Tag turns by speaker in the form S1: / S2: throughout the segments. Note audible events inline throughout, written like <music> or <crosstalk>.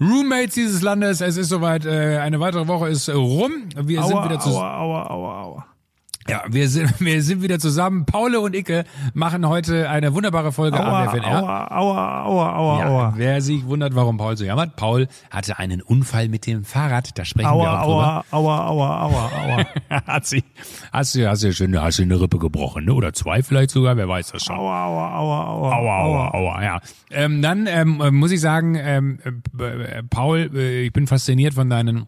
S1: Roommates dieses Landes. Es ist soweit, äh, eine weitere Woche ist rum. Wir sind wieder zusammen.
S2: aua, aua, aua, aua.
S1: Ja, wir sind, <laughs> wir sind wieder zusammen. Paule und Icke machen heute eine wunderbare Folge
S2: Aua,
S1: AWFNR.
S2: aua, aua, aua, aua,
S1: Ja,
S2: aua.
S1: wer sich wundert, warum Paul so jammert. Paul hatte einen Unfall mit dem Fahrrad, da sprechen wir
S2: Aua,
S1: auch drüber.
S2: aua, aua, aua, aua, aua. <laughs>
S1: hat sie, hast du, hast du schön, hast du eine Rippe gebrochen, ne? Oder zwei vielleicht sogar, wer weiß das schon.
S2: Aua, aua, aua, aua.
S1: Aua, aua, aua, ja. Ähm, dann ähm, äh, muss ich sagen, ähm, äh, äh, Paul, äh, ich bin fasziniert von deinen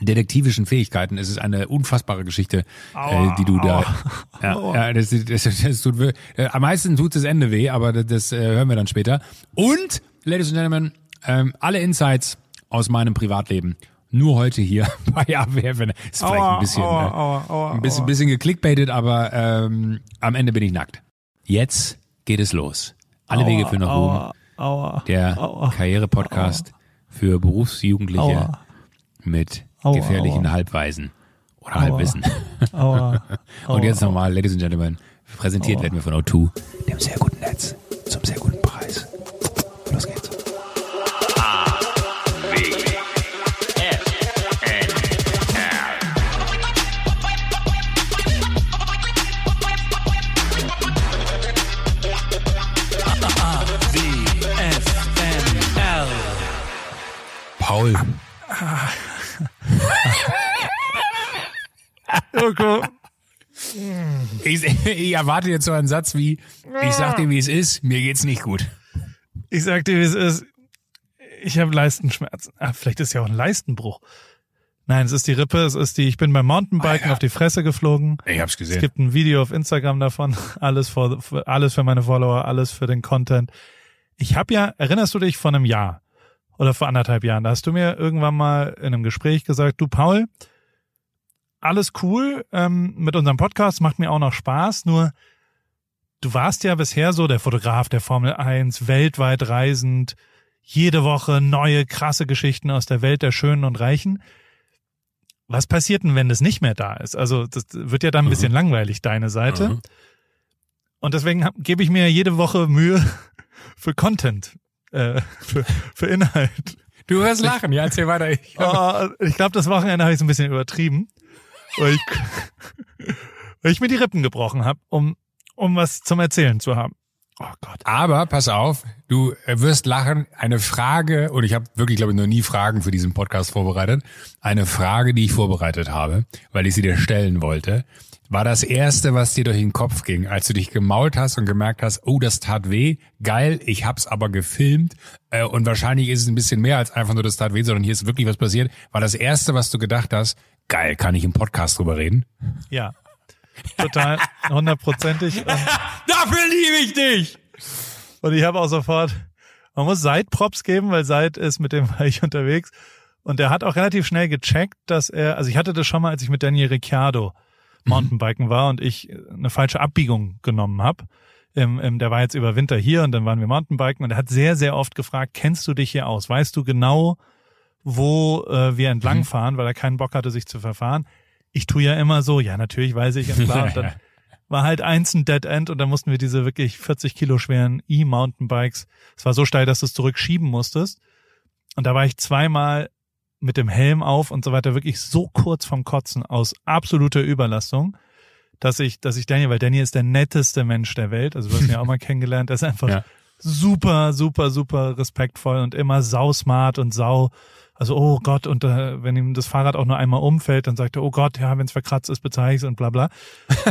S1: detektivischen Fähigkeiten. Es ist eine unfassbare Geschichte, äh, die du da. <laughs> Ja, ja das, das, das tut. Äh, am meisten tut das Ende weh, aber das, das äh, hören wir dann später. Und, Ladies and Gentlemen, ähm, alle Insights aus meinem Privatleben nur heute hier <laughs> bei AWFN. Ist vielleicht ein bisschen,
S2: aua,
S1: äh,
S2: aua, aua,
S1: ein bisschen,
S2: aua.
S1: bisschen geklickbaitet, aber ähm, am Ende bin ich nackt. Jetzt geht es los. Alle Wege für nach.
S2: Aua, aua,
S1: Der
S2: aua,
S1: Karriere-Podcast für Berufsjugendliche
S2: Aua.
S1: mit
S2: Aua,
S1: gefährlichen
S2: aua.
S1: Halbweisen oder Halbwissen. <laughs>
S2: aua, <laughs>
S1: Und jetzt
S2: aua.
S1: nochmal, Ladies and Gentlemen, präsentiert
S2: Aua.
S1: werden wir von O2, dem sehr guten Netz, zum sehr guten Preis. Los geht's. Paul,
S2: Irko,
S1: ich, ich erwarte jetzt so einen Satz wie, ich sag dir, wie es ist, mir geht's nicht gut.
S2: Ich sag dir, wie es ist. Ich habe Leistenschmerzen. Ah, vielleicht ist ja auch ein Leistenbruch. Nein, es ist die Rippe, es ist die, ich bin beim Mountainbiken
S1: ja.
S2: auf die Fresse geflogen.
S1: Ich hab's
S2: Es
S1: gesehen.
S2: gibt ein Video auf Instagram davon. Alles für, für alles für meine Follower, alles für den Content. Ich habe ja, erinnerst du dich von einem Jahr oder vor anderthalb Jahren, da hast du mir irgendwann mal in einem Gespräch gesagt, du Paul, alles cool ähm, mit unserem Podcast, macht mir auch noch Spaß, nur du warst ja bisher so der Fotograf der Formel 1, weltweit reisend, jede Woche neue krasse Geschichten aus der Welt der Schönen und Reichen. Was passiert denn, wenn das nicht mehr da ist? Also das wird ja dann ein bisschen langweilig, deine Seite.
S1: Mhm.
S2: Und deswegen hab- gebe ich mir jede Woche Mühe <laughs> für Content, äh, für, für Inhalt.
S1: Du wirst lachen, ja, erzähl weiter. Ich,
S2: Oh, <laughs> ich glaube, das Wochenende habe ich so ein bisschen übertrieben, weil ich, weil ich mir die Rippen gebrochen habe, um, um was zum Erzählen zu haben. Oh Gott.
S1: Aber pass auf, du äh, wirst lachen. Eine Frage, und ich habe wirklich, glaube ich, noch nie Fragen für diesen Podcast vorbereitet. Eine Frage, die ich vorbereitet habe, weil ich sie dir stellen wollte, war das erste, was dir durch den Kopf ging, als du dich gemault hast und gemerkt hast, oh, das tat weh, geil, ich hab's aber gefilmt äh, und wahrscheinlich ist es ein bisschen mehr als einfach nur das tat weh, sondern hier ist wirklich was passiert. War das erste, was du gedacht hast, geil, kann ich im Podcast drüber reden?
S2: Ja. Total, hundertprozentig. <laughs> Und,
S1: Dafür liebe ich dich!
S2: und ich habe auch sofort, man muss Seid Props geben, weil Seid ist mit dem war ich unterwegs. Und der hat auch relativ schnell gecheckt, dass er, also ich hatte das schon mal, als ich mit Daniel Ricciardo Mountainbiken war und ich eine falsche Abbiegung genommen habe. Ähm, ähm, der war jetzt über Winter hier und dann waren wir Mountainbiken und er hat sehr, sehr oft gefragt, kennst du dich hier aus? Weißt du genau, wo äh, wir entlangfahren, weil er keinen Bock hatte, sich zu verfahren? Ich tue ja immer so, ja, natürlich weiß ich und klar. <laughs> Und dann war halt eins ein Dead End und dann mussten wir diese wirklich 40 Kilo schweren E-Mountainbikes, es war so steil, dass du es zurückschieben musstest. Und da war ich zweimal mit dem Helm auf und so weiter wirklich so kurz vom Kotzen aus absoluter Überlastung, dass ich, dass ich Daniel, weil Daniel ist der netteste Mensch der Welt, also hast ihn ja auch mal <laughs> kennengelernt, er ist einfach
S1: Ja.
S2: super, super, super respektvoll und immer sausmart und sau, also oh Gott, und äh, wenn ihm das Fahrrad auch nur einmal umfällt, dann sagt er, oh Gott, ja, wenn es verkratzt ist, bezahle ich und bla bla.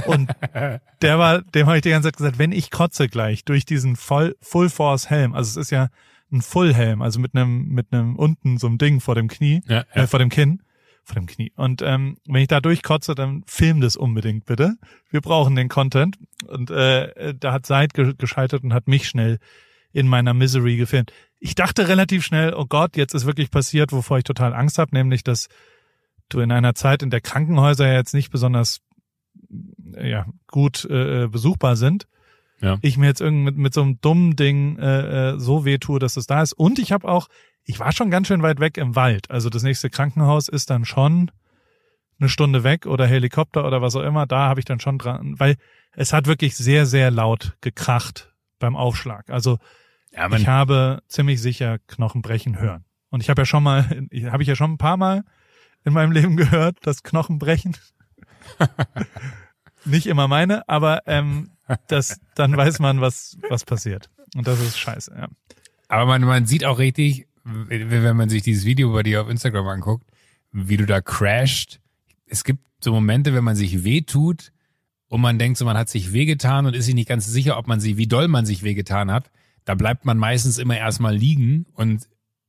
S2: Und <laughs> der war, dem habe ich die ganze Zeit gesagt, wenn ich kotze gleich durch diesen Voll, Full Force Helm, also es ist ja ein Full Helm, also mit einem mit einem unten so einem Ding vor dem Knie,
S1: Ja, ja.
S2: Äh, vor dem Kinn, vor dem Knie. Und ähm, wenn ich da durchkotze, dann film das unbedingt bitte. Wir brauchen den Content. Und äh, da hat Seid ge gescheitert und hat mich schnell in meiner Misery gefilmt. Ich dachte relativ schnell, oh Gott, jetzt ist wirklich passiert, wovor ich total Angst habe, nämlich dass du in einer Zeit, in der Krankenhäuser ja jetzt nicht besonders äh, ja, gut äh, besuchbar sind,
S1: Ja.
S2: ich mir jetzt irgendwie mit, mit so einem dummen Ding äh, äh, so weh tue, dass es da ist. Und ich habe auch, ich war schon ganz schön weit weg im Wald. Also das nächste Krankenhaus ist dann schon eine Stunde weg oder Helikopter oder was auch immer. Da habe ich dann schon dran, weil es hat wirklich sehr, sehr laut gekracht beim Aufschlag. Also
S1: Ja,
S2: ich habe ziemlich sicher Knochen brechen hören. Und ich habe ja schon mal, <laughs> habe ich ja schon ein paar Mal in meinem Leben gehört, dass Knochen brechen. <laughs> Nicht immer meine, aber ähm, das, dann weiß man, was, was passiert. Und das ist scheiße, ja.
S1: Aber man, man sieht auch richtig, wenn man sich dieses Video bei dir auf Instagram anguckt, wie du da crasht. Es gibt so Momente, wenn man sich wehtut und man denkt so, man hat sich wehgetan und ist sich nicht ganz sicher, ob man sie, wie doll man sich wehgetan hat. Da bleibt man meistens immer erstmal liegen und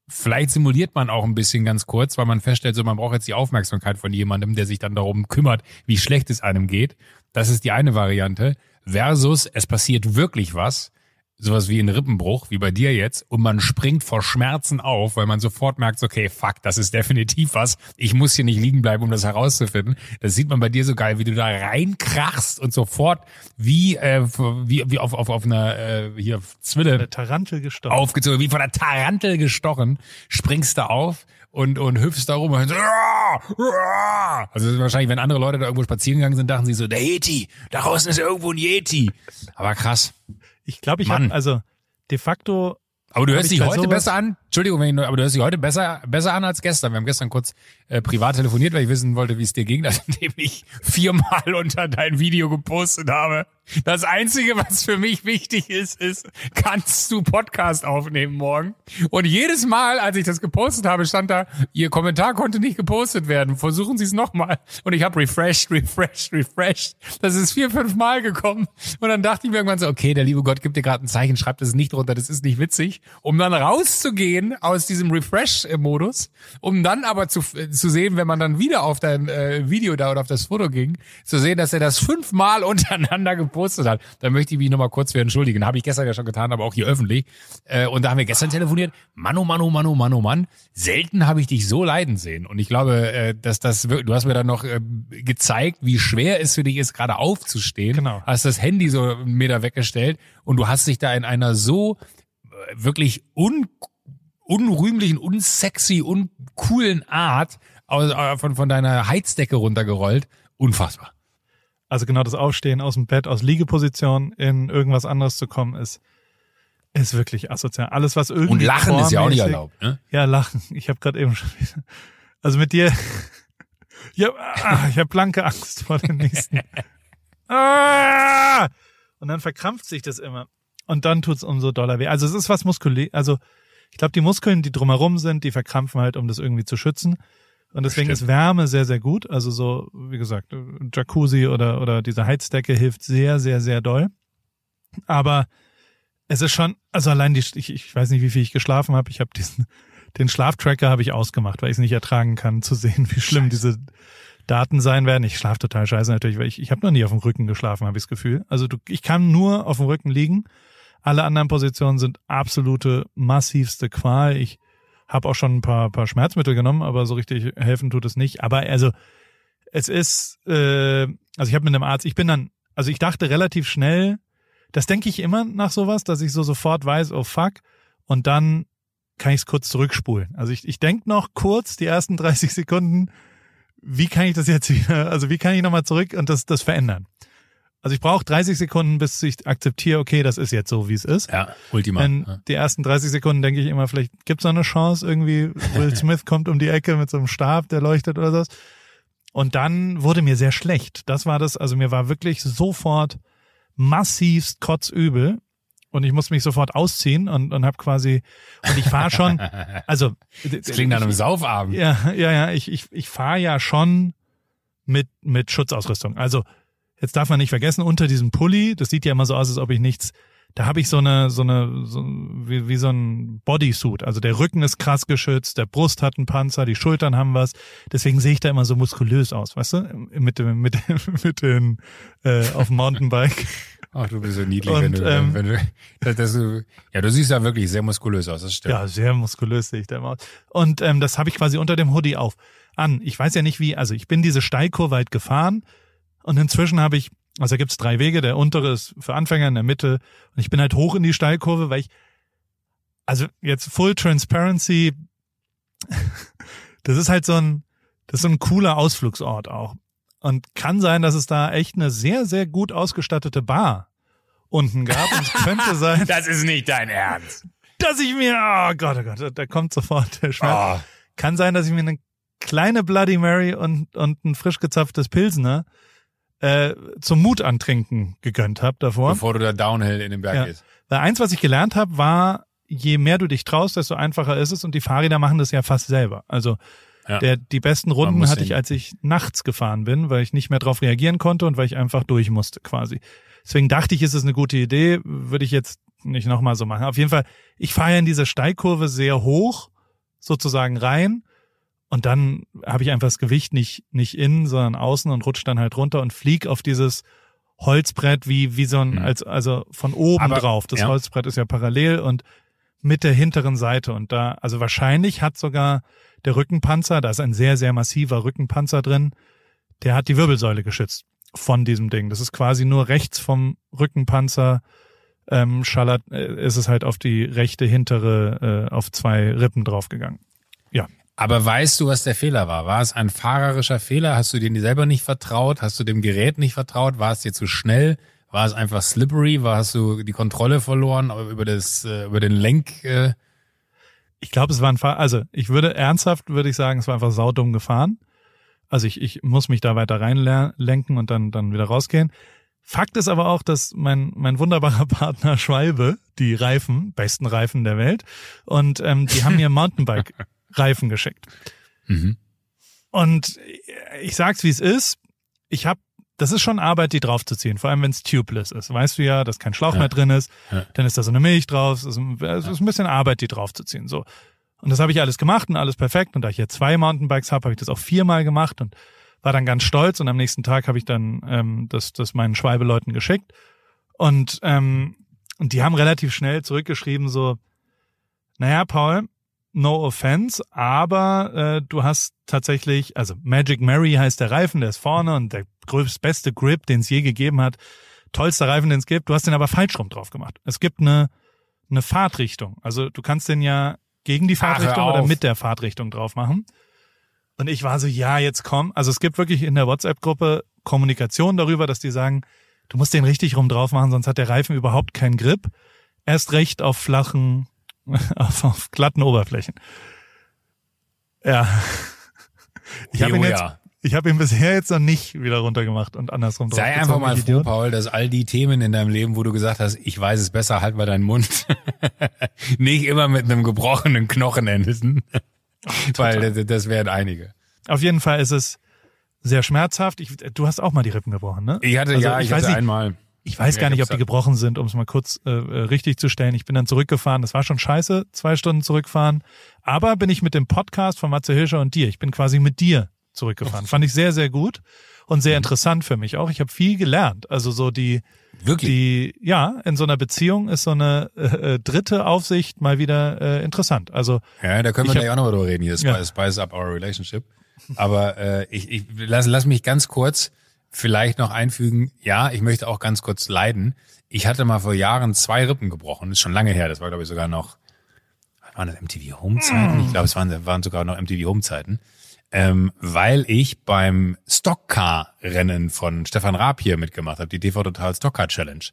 S1: vielleicht simuliert man auch ein bisschen ganz kurz, weil man feststellt, so man braucht jetzt die Aufmerksamkeit von jemandem, der sich dann darum kümmert, wie schlecht es einem geht. Das ist die eine Variante. Versus es passiert wirklich was sowas wie ein Rippenbruch, wie bei dir jetzt, und man springt vor Schmerzen auf, weil man sofort merkt, okay, fuck, das ist definitiv was. Ich muss hier nicht liegen bleiben, um das herauszufinden. Das sieht man bei dir so geil, wie du da reinkrachst und sofort wie äh, wie, wie auf, auf, auf einer äh, hier Zwille
S2: der Tarantel gestochen.
S1: aufgezogen, wie von der Tarantel gestochen, springst da auf und, und hüpfst da rum und so, also wahrscheinlich, wenn andere Leute da irgendwo spazieren gegangen sind, dachten sie so, der Yeti, da draußen ist irgendwo ein Yeti. Aber krass.
S2: Ich glaube, ich habe also de facto.
S1: Aber du hörst dich heute besser an. Entschuldigung, wenn ich, aber du hörst dich heute besser, besser an als gestern. Wir haben gestern kurz äh, privat telefoniert, weil ich wissen wollte, wie es dir ging, <laughs> nachdem ich viermal unter dein Video gepostet habe. Das Einzige, was für mich wichtig ist, ist, kannst du Podcast aufnehmen morgen? Und jedes Mal, als ich das gepostet habe, stand da, Ihr Kommentar konnte nicht gepostet werden. Versuchen Sie es nochmal. Und ich habe refreshed, refreshed, refreshed. Das ist vier, fünf Mal gekommen. Und dann dachte ich mir irgendwann so, okay, der liebe Gott gibt dir gerade ein Zeichen, schreibt es nicht runter, das ist nicht witzig. Um dann rauszugehen aus diesem Refresh-Modus, um dann aber zu, zu sehen, wenn man dann wieder auf dein äh, Video da oder auf das Foto ging, zu sehen, dass er das fünfmal <laughs> untereinander gepostet gepostet hat. Da möchte ich mich nochmal kurz für entschuldigen. Habe ich gestern ja schon getan, aber auch hier öffentlich. Äh, und da haben wir gestern telefoniert. Mann, oh Mann, oh Mann, oh Mann, oh Mann. Selten habe ich dich so leiden sehen. Und ich glaube, äh, dass das, du hast mir dann noch äh, gezeigt, wie schwer es für dich ist, gerade aufzustehen.
S2: Genau.
S1: Hast das Handy so einen Meter weggestellt und du hast dich da in einer so wirklich un unrühmlichen, unsexy, uncoolen Art aus, von, von deiner Heizdecke runtergerollt. Unfassbar.
S2: Also genau das Aufstehen aus dem Bett, aus Liegeposition in irgendwas anderes zu kommen, ist, ist wirklich asozial. Alles, was irgendwie.
S1: Und Lachen ist ja auch nicht erlaubt, ne?
S2: Ja, Lachen. Ich habe gerade eben schon wieder. Also mit dir. ja, ah, ich habe blanke Angst vor dem nächsten. <laughs> Ah! Und dann verkrampft sich das immer. Und dann tut's umso doller weh. Also es ist was muskulär. Also ich glaube, die Muskeln, die drumherum sind, die verkrampfen halt, um das irgendwie zu schützen. Und deswegen Stimmt. ist Wärme sehr, sehr gut. Also so, wie gesagt, Jacuzzi oder, oder diese Heizdecke hilft sehr, sehr, sehr doll. Aber es ist schon, also allein die, ich, ich weiß nicht, wie viel ich geschlafen habe. Ich habe diesen, <laughs> den Schlaftracker habe ich ausgemacht, weil ich es nicht ertragen kann, zu sehen, wie schlimm scheiße. diese Daten sein werden. Ich schlafe total scheiße natürlich, weil ich, ich habe noch nie auf dem Rücken geschlafen, habe ich das Gefühl. Also du, ich kann nur auf dem Rücken liegen. Alle anderen Positionen sind absolute massivste Qual. Ich habe auch schon ein paar, paar Schmerzmittel genommen, aber so richtig helfen tut es nicht. Aber also es ist, äh, also ich habe mit einem Arzt, ich bin dann, also ich dachte relativ schnell, das denke ich immer nach sowas, dass ich so sofort weiß, oh fuck, und dann kann ich es kurz zurückspulen. Also ich, ich denke noch kurz die ersten 30 Sekunden, wie kann ich das jetzt wieder, also wie kann ich nochmal zurück und das, das verändern? Also ich brauche 30 Sekunden, bis ich akzeptiere, okay, das ist jetzt so, wie es ist.
S1: Ja, Ultima.
S2: Denn ja. die ersten 30 Sekunden denke ich immer, vielleicht gibt es noch eine Chance, irgendwie Will <laughs> Smith kommt um die Ecke mit so einem Stab, der leuchtet oder so. Und dann wurde mir sehr schlecht. Das war das, also mir war wirklich sofort massivst kotzübel und ich musste mich sofort ausziehen und, und habe quasi und ich fahre schon, <laughs> also
S1: das klingt nach einem Saufabend.
S2: Ja, ja, ja, ich ich ich fahre ja schon mit mit Schutzausrüstung. Also jetzt darf man nicht vergessen, unter diesem Pulli, das sieht ja immer so aus, als ob ich nichts, da habe ich so eine, so eine, so, wie, wie so ein Bodysuit. Also der Rücken ist krass geschützt, der Brust hat einen Panzer, die Schultern haben was. Deswegen sehe ich da immer so muskulös aus, weißt du? Mit dem, mit, <laughs> mit den, äh, auf dem Mountainbike.
S1: Ach, du bist so niedlich, und, wenn du, ähm, wenn du, das, das, ja, du siehst ja wirklich sehr muskulös aus, das stimmt.
S2: Ja, sehr muskulös sehe ich da immer aus. Und ähm, das habe ich quasi unter dem Hoodie auf an. Ich weiß ja nicht wie, also ich bin diese Steilkurve weit gefahren und inzwischen habe ich, also da gibt es drei Wege. Der untere ist für Anfänger in der Mitte. Und ich bin halt hoch in die Steilkurve, weil ich, also jetzt Full Transparency, <laughs> das ist halt so ein, das ist so ein cooler Ausflugsort auch. Und kann sein, dass es da echt eine sehr, sehr gut ausgestattete Bar unten gab. Und es könnte <laughs> sein.
S1: Das ist nicht dein Ernst.
S2: dass ich mir, oh Gott, oh Gott, da kommt sofort der Schmerz.
S1: Oh.
S2: Kann sein, dass ich mir eine kleine Bloody Mary und, und ein frisch gezapftes Pilsner äh, zum Mut antrinken gegönnt habe davor.
S1: Bevor du da Downhill in den Berg
S2: Ja.
S1: gehst.
S2: Weil eins, was ich gelernt habe, war, je mehr du dich traust, desto einfacher ist es und die Fahrräder machen das ja fast selber. Also
S1: Ja.
S2: der, die besten Runden hatte ich, als ich nachts gefahren bin, weil ich nicht mehr drauf reagieren konnte und weil ich einfach durch musste quasi. Deswegen dachte ich, ist es eine gute Idee, würde ich jetzt nicht nochmal so machen. Auf jeden Fall, ich fahre ja in diese Steilkurve sehr hoch, sozusagen rein. Und dann habe ich einfach das Gewicht nicht, nicht innen, sondern außen und rutsche dann halt runter und flieg auf dieses Holzbrett wie, wie so ein,
S1: Mhm.
S2: als, also von oben
S1: Aber-
S2: drauf. Das
S1: ja.
S2: Holzbrett ist ja parallel und mit der hinteren Seite. Und da, also wahrscheinlich hat sogar der Rückenpanzer, da ist ein sehr, sehr massiver Rückenpanzer drin, der hat die Wirbelsäule geschützt von diesem Ding. Das ist quasi nur rechts vom Rückenpanzer ähm, schallert, äh, ist es halt auf die rechte hintere, äh, auf zwei Rippen draufgegangen.
S1: Aber weißt du, was der Fehler war? War es ein fahrerischer Fehler? Hast du dir selber nicht vertraut? Hast du dem Gerät nicht vertraut? War es dir zu schnell? War es einfach slippery? War, hast du die Kontrolle verloren über das, äh, über den Lenk? Äh?
S2: Ich glaube, es war ein Fahr also ich würde ernsthaft, würde ich sagen, es war einfach saudumm gefahren. Also ich, ich muss mich da weiter reinlenken und dann, dann wieder rausgehen. Fakt ist aber auch, dass mein, mein wunderbarer <laughs> Partner Schwalbe, die Reifen, besten Reifen der Welt, und ähm, die haben mir Mountainbike-Reifen geschickt.
S1: Mhm.
S2: Und ich sag's, wie es ist. Ich habe, das ist schon Arbeit, die draufzuziehen, vor allem wenn es tubeless ist. Weißt du ja, dass kein Schlauch
S1: Ja.
S2: mehr drin ist,
S1: Ja.
S2: dann ist da so eine Milch drauf, es ist, es ist ein bisschen Arbeit, die draufzuziehen. So. Und das habe ich alles gemacht und alles perfekt. Und da ich jetzt zwei Mountainbikes habe, habe ich das auch viermal gemacht und war dann ganz stolz. Und am nächsten Tag habe ich dann ähm, das, das meinen Schwalbeleuten geschickt. Und, ähm, und die haben relativ schnell zurückgeschrieben, so, naja, Paul, no offense, aber äh, du hast tatsächlich, also Magic Mary heißt der Reifen, der ist vorne und der größte, beste Grip, den es je gegeben hat. Tollster Reifen, den es gibt. Du hast den aber falsch rum drauf gemacht. Es gibt eine, eine Fahrtrichtung. Also du kannst den ja gegen die
S1: Ach,
S2: Fahrtrichtung oder
S1: auf.
S2: mit der Fahrtrichtung drauf machen. Und ich war so, ja, jetzt komm. Also es gibt wirklich in der WhatsApp-Gruppe Kommunikation darüber, dass die sagen, du musst den richtig rum drauf machen, sonst hat der Reifen überhaupt keinen Grip. Erst recht auf flachen, <laughs> auf, auf glatten Oberflächen. Ja. <laughs> Ich habe ihn jetzt,
S1: Halleluja.
S2: ich habe ihn bisher jetzt noch nicht wieder runtergemacht und andersrum drauf.
S1: Sei einfach mal froh, Paul, dass all die Themen in deinem Leben, wo du gesagt hast, ich weiß es besser, halt mal deinen Mund, <laughs> nicht immer mit einem gebrochenen Knochen enden. Weil das, das wären einige.
S2: Auf jeden Fall ist es sehr schmerzhaft. Ich, du hast auch mal die Rippen gebrochen, ne?
S1: Ich hatte,
S2: Also,
S1: ja,
S2: ich
S1: ich,
S2: weiß
S1: hatte
S2: nicht-
S1: einmal.
S2: Ich weiß
S1: Ja,
S2: gar nicht,
S1: ich
S2: ob die gebrochen sind, um es mal kurz äh, äh, richtig zu stellen. Ich bin dann zurückgefahren. Das war schon scheiße, zwei Stunden zurückfahren. Aber bin ich mit dem Podcast von Matze Hilscher und dir. Ich bin quasi mit dir zurückgefahren. Fand ich sehr, sehr gut und sehr interessant für mich auch. Ich habe viel gelernt. Also so die,
S1: Wirklich.
S2: die, ja, in so einer Beziehung ist so eine äh, äh, dritte Aufsicht mal wieder äh, interessant. Also
S1: Ja, da können wir
S2: Ich hab-
S1: gleich auch noch drüber reden hier. Spice,
S2: Ja.
S1: spice up our relationship. Aber äh, ich, ich lass, lass mich ganz kurz vielleicht noch einfügen. Ja, ich möchte auch ganz kurz leiden. Ich hatte mal vor Jahren zwei Rippen gebrochen. Das ist schon lange her. Das war, glaube ich, sogar noch, waren das, MTV Home-Zeiten? Ich glaube, es waren, waren sogar noch MTV Home-Zeiten. Ähm, weil ich beim Stockcar-Rennen von Stefan Raab hier mitgemacht habe, die TV Total Stockcar Challenge.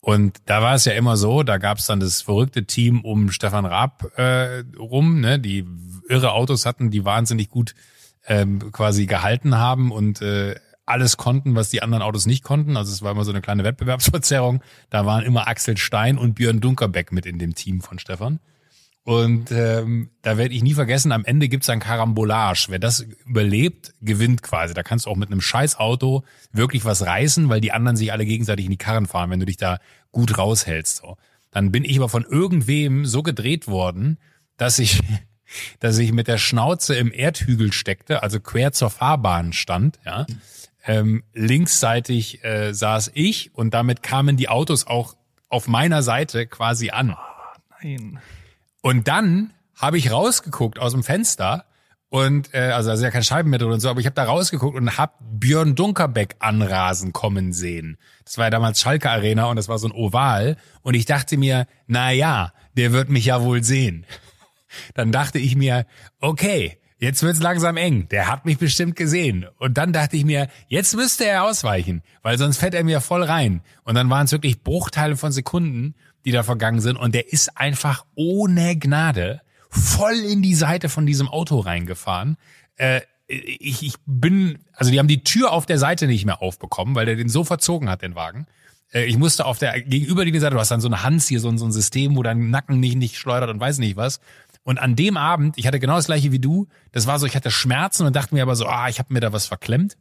S1: Und da war es ja immer so, da gab es dann das verrückte Team um Stefan Raab äh, rum, ne, die irre Autos hatten, die wahnsinnig gut ähm, quasi gehalten haben und äh, alles konnten, was die anderen Autos nicht konnten. Also es war immer so eine kleine Wettbewerbsverzerrung. Da waren immer Axel Stein und Björn Dunkerbeck mit in dem Team von Stefan. Und ähm, da werde ich nie vergessen, am Ende gibt's ein Karambolage. Wer das überlebt, gewinnt quasi. Da kannst du auch mit einem scheiß Auto wirklich was reißen, weil die anderen sich alle gegenseitig in die Karren fahren, wenn du dich da gut raushältst. So. Dann bin ich aber von irgendwem so gedreht worden, dass ich, <laughs> dass ich mit der Schnauze im Erdhügel steckte, also quer zur Fahrbahn stand, ja. Ähm, linksseitig äh, saß ich und damit kamen die Autos auch auf meiner Seite quasi an.
S2: nein.
S1: Und dann habe ich rausgeguckt aus dem Fenster und äh, also da ist ja kein Scheibenmetal und so, aber ich habe da rausgeguckt und habe Björn Dunkerbeck anrasen kommen sehen. Das war ja damals Schalke Arena und das war so ein Oval und ich dachte mir, na ja, der wird mich ja wohl sehen. Dann dachte ich mir, okay, jetzt wird's langsam eng. Der hat mich bestimmt gesehen. Und dann dachte ich mir, jetzt müsste er ausweichen, weil sonst fährt er mir voll rein. Und dann waren es wirklich Bruchteile von Sekunden, die da vergangen sind. Und der ist einfach ohne Gnade voll in die Seite von diesem Auto reingefahren. Äh, ich, ich bin, also die haben die Tür auf der Seite nicht mehr aufbekommen, weil der den so verzogen hat, den Wagen. Äh, ich musste auf der gegenüberliegenden Seite, du hast dann so eine Hans hier, so, ein so ein System, wo dein Nacken nicht, nicht schleudert und weiß nicht was. Und an dem Abend, ich hatte genau das gleiche wie du, das war so, ich hatte Schmerzen und dachte mir aber so, ah, ich habe mir da was verklemmt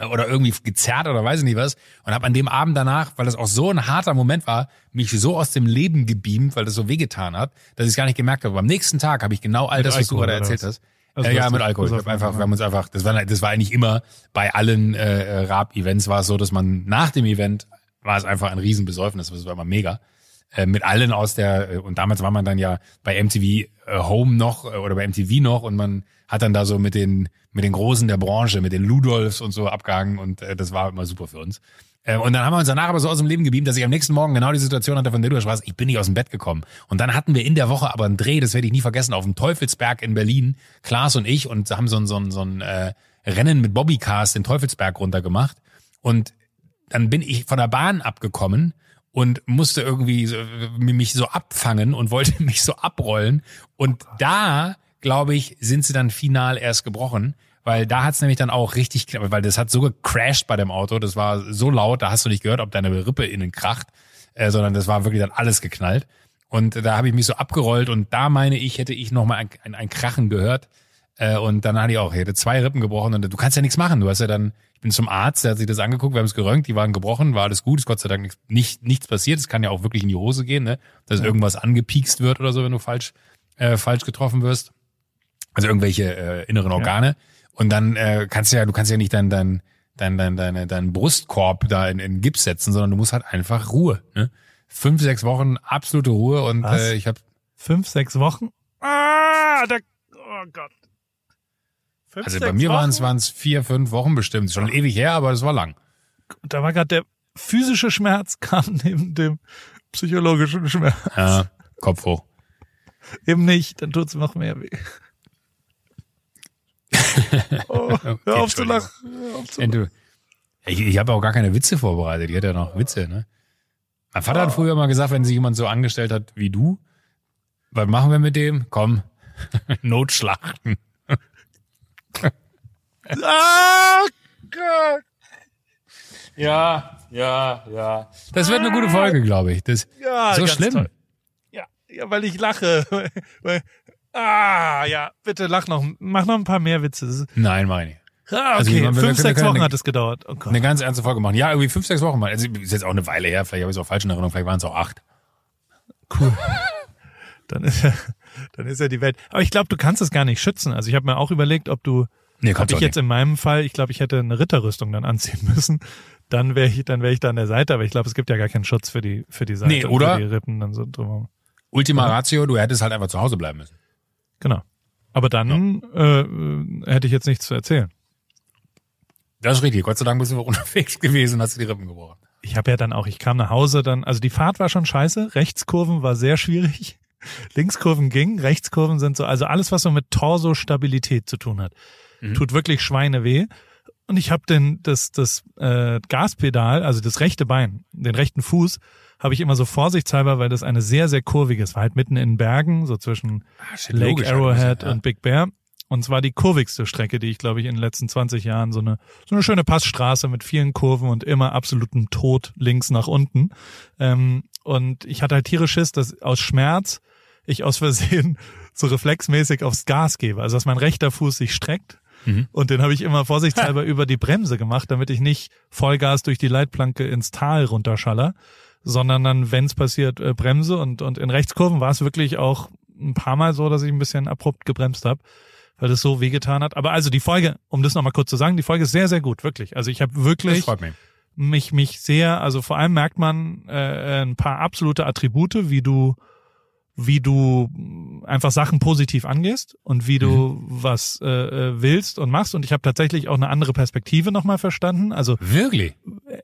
S1: oder irgendwie gezerrt oder weiß ich nicht was und habe an dem Abend danach, weil das auch so ein harter Moment war, mich so aus dem Leben gebeamt, weil das so wehgetan hat, dass ich es gar nicht gemerkt habe. Aber am nächsten Tag habe ich genau all
S2: Mit
S1: das, was du gerade erzählt hast.
S2: Also
S1: äh, ja, mit Alkohol. Ich hab einfach, wir haben uns einfach, das war, das war eigentlich immer bei allen äh, Rap-Events war es so, dass man nach dem Event war es einfach ein Riesenbesäufnis, das war immer mega. Äh, mit allen aus der, äh, und damals war man dann ja bei MTV äh, Home noch oder bei MTV noch und man hat dann da so mit den, mit den Großen der Branche, mit den Ludolfs und so abgehangen und das war immer super für uns. Und dann haben wir uns danach aber so aus dem Leben geblieben, dass ich am nächsten Morgen genau die Situation hatte, von der du sprachst, ich bin nicht aus dem Bett gekommen. Und dann hatten wir in der Woche aber einen Dreh, das werde ich nie vergessen, auf dem Teufelsberg in Berlin, Klaas und ich, und haben so ein, so ein, so ein äh, Rennen mit Bobbycars den Teufelsberg runtergemacht. Und dann bin ich von der Bahn abgekommen und musste irgendwie so, mich so abfangen und wollte <laughs> mich so abrollen. Und da, glaube ich, sind sie dann final erst gebrochen, weil da hat's nämlich dann auch richtig, weil das hat so gecrashed bei dem Auto, das war so laut, da hast du nicht gehört, ob deine Rippe innen kracht, äh, sondern das war wirklich dann alles geknallt. Und da habe ich mich so abgerollt und da meine ich, hätte ich noch mal ein, ein, ein Krachen gehört. Äh, und dann hatte ich auch, ich hatte zwei Rippen gebrochen und du kannst ja nichts machen. Du hast ja dann, ich bin zum Arzt, der hat sich das angeguckt, wir haben es geröntgt, die waren gebrochen, war alles gut, ist Gott sei Dank nichts, nicht, nichts passiert. Es kann ja auch wirklich in die Hose gehen, ne? dass irgendwas angepiekst wird oder so, wenn du falsch, äh, falsch getroffen wirst. Also irgendwelche äh, inneren Organe. Und dann äh, kannst du ja, du kannst ja nicht dein, dein, dein, dein, dein, dein Brustkorb da in, in Gips setzen, sondern du musst halt einfach Ruhe. Ne? Fünf, sechs Wochen absolute Ruhe und
S2: Was?
S1: äh, ich habe
S2: Fünf, sechs Wochen? Ah, da, oh Gott. Fünf,
S1: Also bei mir waren es vier, fünf Wochen bestimmt. Schon ewig her, aber das war lang.
S2: Und da war gerade der physische Schmerz <laughs> kam neben dem psychologischen Schmerz.
S1: Ja, Kopf hoch.
S2: Eben nicht, dann tut's noch mehr weh. <laughs> Oh, hör auf zu lachen. Hör auf zu lachen.
S1: Ente- Ich, ich habe auch gar keine Witze vorbereitet. Die hat ja noch Witze, ne? Mein Vater hat früher mal gesagt, wenn sich jemand so angestellt hat wie du, was machen wir mit dem? Komm, <laughs> Notschlachten.
S2: Ah, Gott.
S1: Ja, ja, ja. Das wird eine gute Folge, glaube ich. Das,
S2: Ja,
S1: so schlimm.
S2: toll. Ja, ja, weil ich lache. <laughs> Ah, ja, bitte lach noch. Mach noch ein paar mehr Witze.
S1: Nein, meine ich.
S2: Ah,
S1: Also,
S2: okay,
S1: wir
S2: fünf, sechs Wochen
S1: eine-
S2: hat es gedauert. Oh.
S1: Eine ganz ernste Folge machen. Ja, irgendwie fünf, sechs Wochen mal. Also ist jetzt auch eine Weile her. Vielleicht habe ich es auch falsch in Erinnerung. Vielleicht waren es auch acht. <laughs>
S2: Dann ist ja, dann ist ja die Welt. Aber ich glaube, du kannst es gar nicht schützen. Also ich habe mir auch überlegt, ob du,
S1: Nee,
S2: hab
S1: kannst
S2: ich jetzt
S1: nicht.
S2: in meinem Fall, ich glaube, ich hätte eine Ritterrüstung dann anziehen <laughs> müssen. Dann wäre ich, dann wäre ich da an der Seite. Aber ich glaube, es gibt ja gar keinen Schutz für die, für die Seite,
S1: Nee, oder?
S2: für die Rippen dann so drumherum.
S1: Ultima Ratio, du hättest halt einfach zu Hause bleiben müssen.
S2: Genau. Aber dann äh, äh, hätte ich jetzt nichts zu erzählen.
S1: Das ist richtig. Gott sei Dank bist du <laughs> unterwegs gewesen und hast dir die Rippen gebrochen.
S2: ich habe ja dann auch, ich kam nach Hause dann, also die Fahrt war schon scheiße, Rechtskurven war sehr schwierig, <laughs> Linkskurven ging, Rechtskurven sind so, also alles, was so mit Torso-Stabilität zu tun hat, tut wirklich Schweine weh. Und ich habe den das das äh, Gaspedal, also das rechte Bein, den rechten Fuß, habe ich immer so vorsichtshalber, weil das eine sehr sehr kurviges war, halt mitten in Bergen, so zwischen
S1: shit,
S2: Lake
S1: logisch,
S2: Arrowhead
S1: ja.
S2: und Big Bear. Und zwar die kurvigste Strecke, die ich, glaube ich, in den letzten 20 Jahren so eine, so eine schöne Passstraße mit vielen Kurven und immer absolutem Tod links nach unten. Ähm, und ich hatte halt tierisch Schiss, dass aus Schmerz ich aus Versehen <laughs> so reflexmäßig aufs Gas gebe. Also, dass mein rechter Fuß sich streckt.
S1: Mhm.
S2: Und den habe ich immer vorsichtshalber <laughs> über die Bremse gemacht, damit ich nicht Vollgas durch die Leitplanke ins Tal runterschaller, sondern dann, wenn es passiert, äh, Bremse. Und, und in Rechtskurven war es wirklich auch ein paar Mal so, dass ich ein bisschen abrupt gebremst habe, weil das so wehgetan hat. Aber also die Folge, um das nochmal kurz zu sagen, die Folge ist sehr, sehr gut, wirklich. Also ich habe wirklich
S1: mich.
S2: mich mich sehr, also vor allem merkt man äh, ein paar absolute Attribute, wie du wie du einfach Sachen positiv angehst und wie du was äh, äh, willst und machst. Und ich habe tatsächlich auch eine andere Perspektive nochmal verstanden. Also
S1: Wirklich?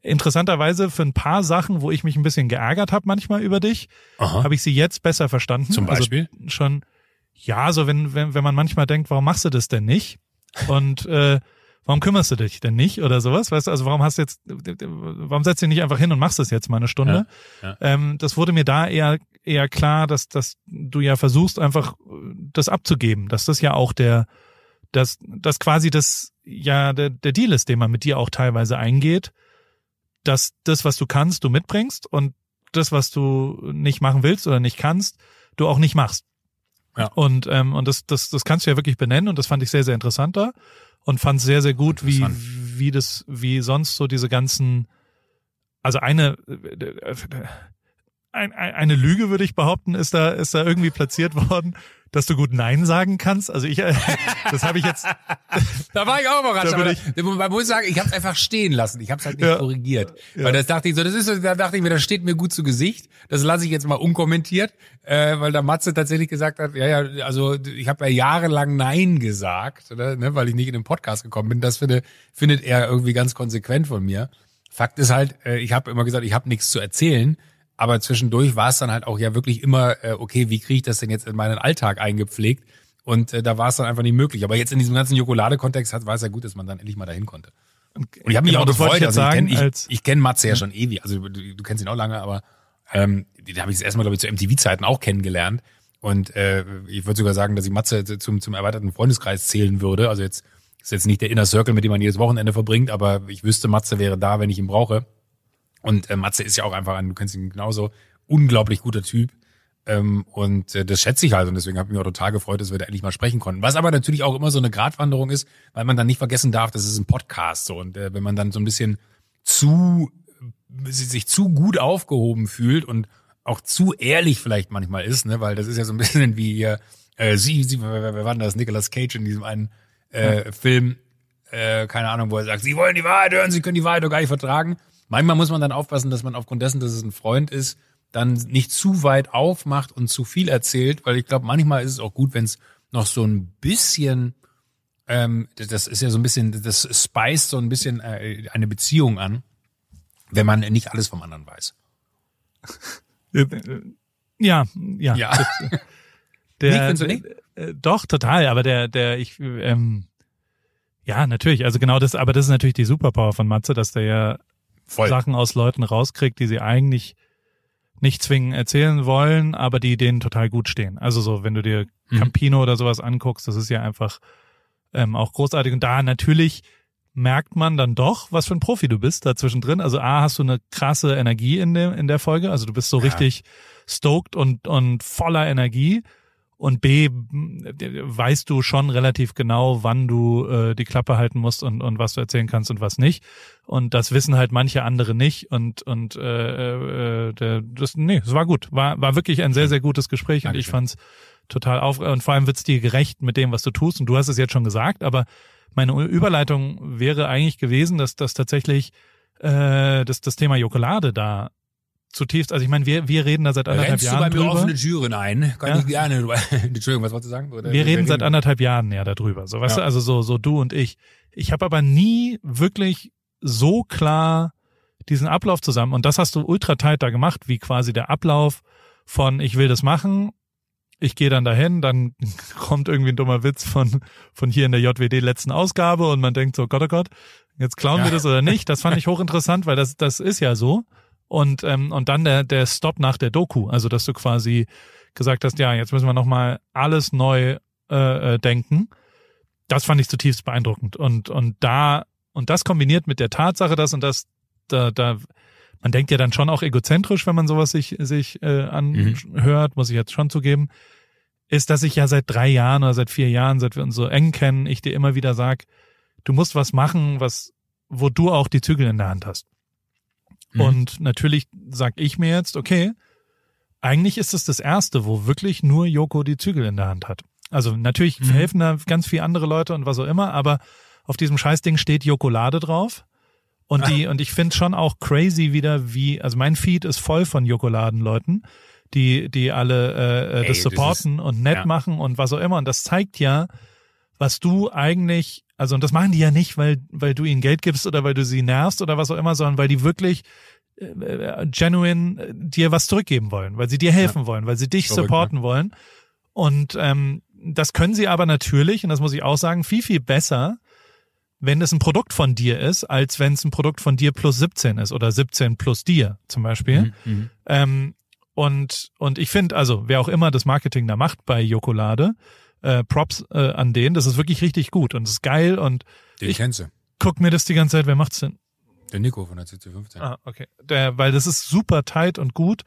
S2: interessanterweise für ein paar Sachen, wo ich mich ein bisschen geärgert habe manchmal über dich, habe ich sie jetzt besser verstanden.
S1: Zum Beispiel?
S2: Also schon, ja, so wenn, wenn, wenn man manchmal denkt, warum machst du das denn nicht? Und äh, warum warum kümmerst du dich denn nicht oder sowas? Weißt du, also warum hast du jetzt, warum setzt du dich nicht einfach hin und machst das jetzt mal eine Stunde? Ja, ja. Ähm, das wurde mir da eher eher klar, dass, dass du ja versuchst, einfach das abzugeben, dass das ja auch der, dass, dass quasi das ja der, der Deal ist, den man mit dir auch teilweise eingeht, dass das, was du kannst, du mitbringst und das, was du nicht machen willst oder nicht kannst, du auch nicht machst. Ja. Und, ähm, und das, das, das kannst du ja wirklich benennen und das fand ich sehr, sehr interessant da und fand sehr, sehr gut, wie, wie das, wie sonst so diese ganzen, also eine, ein, eine Lüge, würde ich behaupten, ist da, ist da irgendwie platziert worden, dass du gut Nein sagen kannst. Also ich, <laughs> das habe ich jetzt. <laughs>
S1: da war ich auch überrascht. Aber ich, man muss sagen, ich habe es einfach stehen lassen. Ich habe es halt nicht ja, korrigiert. Ja. Weil das dachte ich so, das ist da dachte ich mir, das steht mir gut zu Gesicht. Das lasse ich jetzt mal unkommentiert, äh, weil da Matze tatsächlich gesagt hat, ja, ja, also ich habe ja jahrelang Nein gesagt, oder, ne, weil ich nicht in den Podcast gekommen bin. Das finde, findet er irgendwie ganz konsequent von mir. Fakt ist halt, äh, ich habe immer gesagt, ich habe nichts zu erzählen. Aber zwischendurch war es dann halt auch ja wirklich immer, äh, okay, wie kriege ich das denn jetzt in meinen Alltag eingepflegt? Und äh, da war es dann einfach nicht möglich. Aber jetzt in diesem ganzen Jokolade-Kontext war es ja gut, dass man dann endlich mal dahin konnte. Und ich habe mich genau, auch gefreut. Ich, also ich kenne ich, ich kenn Matze ja schon ewig. Also du, du kennst ihn auch lange, aber ähm, den habe ich das erstmal, glaube ich, zu MTV-Zeiten auch kennengelernt. Und äh, ich würde sogar sagen, dass ich Matze zum, zum erweiterten Freundeskreis zählen würde. Also jetzt ist jetzt nicht der Inner Circle, mit dem man jedes Wochenende verbringt, aber ich wüsste, Matze wäre da, wenn ich ihn brauche. Und äh, Matze ist ja auch einfach ein, du kennst ihn genauso, unglaublich guter Typ. Ähm, und äh, das schätze ich halt und deswegen habe ich mich auch total gefreut, dass wir da endlich mal sprechen konnten. Was aber natürlich auch immer so eine Gratwanderung ist, weil man dann nicht vergessen darf, das ist ein Podcast so und äh, wenn man dann so ein bisschen zu sich zu gut aufgehoben fühlt und auch zu ehrlich vielleicht manchmal ist, ne, weil das ist ja so ein <laughs> bisschen wie hier, äh, sie, sie, wer, wer war denn das? Nicolas Cage in diesem einen äh, ja. Film, äh, keine Ahnung, wo er sagt, sie wollen die Wahrheit hören, sie können die Wahrheit doch gar nicht vertragen. Manchmal muss man dann aufpassen, dass man aufgrund dessen, dass es ein Freund ist, dann nicht zu weit aufmacht und zu viel erzählt, weil ich glaube, manchmal ist es auch gut, wenn es noch so ein bisschen, ähm, das ist ja so ein bisschen, das speist so ein bisschen äh, eine Beziehung an, wenn man nicht alles vom anderen weiß. <laughs>
S2: Ja, ja.
S1: ja.
S2: Der, <laughs> nicht, du nicht? Äh, doch, total, aber der, der, ich, ähm, ja, natürlich, also genau das, aber das ist natürlich die Superpower von Matze, dass der ja Voll. Sachen aus Leuten rauskriegt, die sie eigentlich nicht zwingend erzählen wollen, aber die denen total gut stehen. Also so, wenn du dir mhm. Campino oder sowas anguckst, das ist ja einfach ähm, auch großartig. Und da natürlich merkt man dann doch, was für ein Profi du bist dazwischen drin. Also A, hast du eine krasse Energie in, dem, in der Folge. Also du bist so ja. richtig stoked und, und voller Energie und B weißt du schon relativ genau, wann du äh, die Klappe halten musst und, und was du erzählen kannst und was nicht. Und das wissen halt manche andere nicht. Und und äh, äh, der, das nee, es war gut, war war wirklich ein sehr sehr gutes Gespräch Dankeschön. und ich fand's total auf und vor allem wird's dir gerecht mit dem, was du tust. Und du hast es jetzt schon gesagt, aber meine Überleitung wäre eigentlich gewesen, dass das tatsächlich äh, dass das Thema Jokolade da zutiefst, also ich meine, wir, wir reden da seit anderthalb Rennst Jahren. Du bei mir
S1: offene Türen ein. Kann ja? ich gerne. <laughs> Entschuldigung, was wolltest du sagen?
S2: Oder wir reden seit anderthalb Jahren ja darüber. So, weißt ja. du, also so, so du und ich. Ich habe aber nie wirklich so klar diesen Ablauf zusammen. Und das hast du ultra tight da gemacht, wie quasi der Ablauf von ich will das machen, ich gehe dann dahin, dann <laughs> kommt irgendwie ein dummer Witz von, von hier in der JWD letzten Ausgabe und man denkt so, Gott, oh Gott, jetzt klauen ja. wir das oder nicht. Das fand ich hochinteressant, weil das, das ist ja so und ähm, und dann der der Stop nach der Doku, also dass du quasi gesagt hast, ja, jetzt müssen wir noch mal alles neu äh, äh, denken. Das fand ich zutiefst beeindruckend und und da und das kombiniert mit der Tatsache, dass und das da da man denkt ja dann schon auch egozentrisch, wenn man sowas sich sich äh, anhört, mhm. muss ich jetzt schon zugeben, ist, dass ich ja seit drei Jahren oder seit vier Jahren, seit wir uns so eng kennen, ich dir immer wieder sag, du musst was machen, was wo du auch die Zügel in der Hand hast. Mhm. Und natürlich sag ich mir jetzt, okay, eigentlich ist es das erste, wo wirklich nur Joko die Zügel in der Hand hat. Also natürlich mhm. helfen da ganz viele andere Leute und was auch immer, aber auf diesem Scheißding steht Jokolade drauf. Und die, <laughs> und ich finde schon auch crazy wieder, wie, also mein Feed ist voll von Jokoladenleuten, die, die alle äh, äh das Ey, supporten das ist, und nett ja. machen und was auch immer. Und das zeigt ja, was du eigentlich also und das machen die ja nicht, weil weil du ihnen Geld gibst oder weil du sie nervst oder was auch immer, sondern weil die wirklich äh, äh genuine äh, dir was zurückgeben wollen, weil sie dir helfen ja. wollen, weil sie dich Verrückt, supporten ne? wollen. Und ähm, das können sie aber natürlich, und das muss ich auch sagen, viel, viel besser, wenn es ein Produkt von dir ist, als wenn es ein Produkt von dir plus 17 ist oder 17 plus dir zum Beispiel.
S1: Mhm.
S2: Ähm, und, und ich finde, also wer auch immer das Marketing da macht bei Jokolade, äh, Props äh, an den, das ist wirklich richtig gut und es ist geil und
S1: Den
S2: Ich-
S1: kennst du.
S2: guck mir das die ganze Zeit, wer macht's denn?
S1: Der Nico von der CC15.
S2: Ah, okay. Der, weil das ist super tight und gut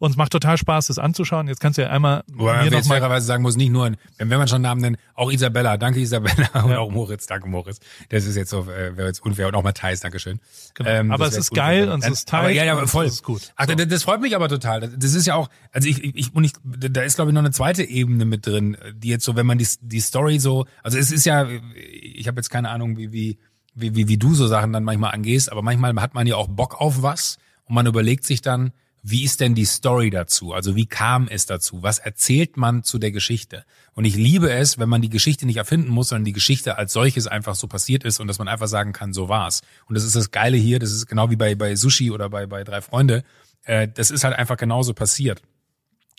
S2: und es macht total Spaß, das anzuschauen. Jetzt kannst du ja einmal
S1: Wobei man jetzt fairerweise sagen muss, nicht nur, wenn, wenn man schon Namen nennt, auch Isabella, danke Isabella <laughs> und
S2: Ja.
S1: auch Moritz, danke Moritz. Das ist jetzt so, äh, wäre jetzt unfair und auch Matthijs, Dankeschön.
S2: Genau.
S1: Ähm,
S2: Aber es ist geil
S1: unfair.
S2: und es ist tight
S1: Ja, ja,
S2: und
S1: voll.
S2: ist gut.
S1: Ach,
S2: So.
S1: das, das freut mich aber total. Das ist ja auch, also ich, ich, ich und ich, da ist glaube ich noch eine zweite Ebene mit drin, die jetzt so, wenn man die, die Story so, also es ist ja, ich habe jetzt keine Ahnung, wie, wie, wie, wie, wie du so Sachen dann manchmal angehst, aber manchmal hat man ja auch Bock auf was und man überlegt sich dann, wie ist denn die Story dazu? Also wie kam es dazu? Was erzählt man zu der Geschichte? Und ich liebe es, wenn man die Geschichte nicht erfinden muss, sondern die Geschichte als solches einfach so passiert ist und dass man einfach sagen kann, so war's. Und das ist das Geile hier, das ist genau wie bei, bei Sushi oder bei, bei Drei Freunde. Äh, das ist halt einfach genauso passiert.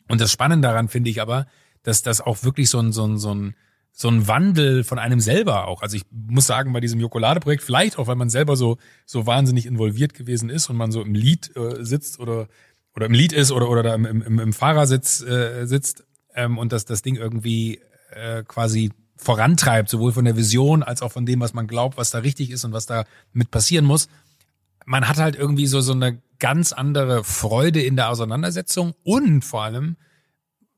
S1: Und das Spannende daran finde ich aber, dass das auch wirklich so ein, so ein, so ein, so ein Wandel von einem selber auch. Also ich muss sagen, bei diesem Jokolade-Projekt, vielleicht auch, weil man selber so, so wahnsinnig involviert gewesen ist und man so im Lied äh, sitzt oder, oder im Lied ist oder, oder da im, im, im Fahrersitz äh, sitzt ähm, und dass das Ding irgendwie äh, quasi vorantreibt, sowohl von der Vision als auch von dem, was man glaubt, was da richtig ist und was da mit passieren muss. Man hat halt irgendwie so, so eine ganz andere Freude in der Auseinandersetzung und vor allem,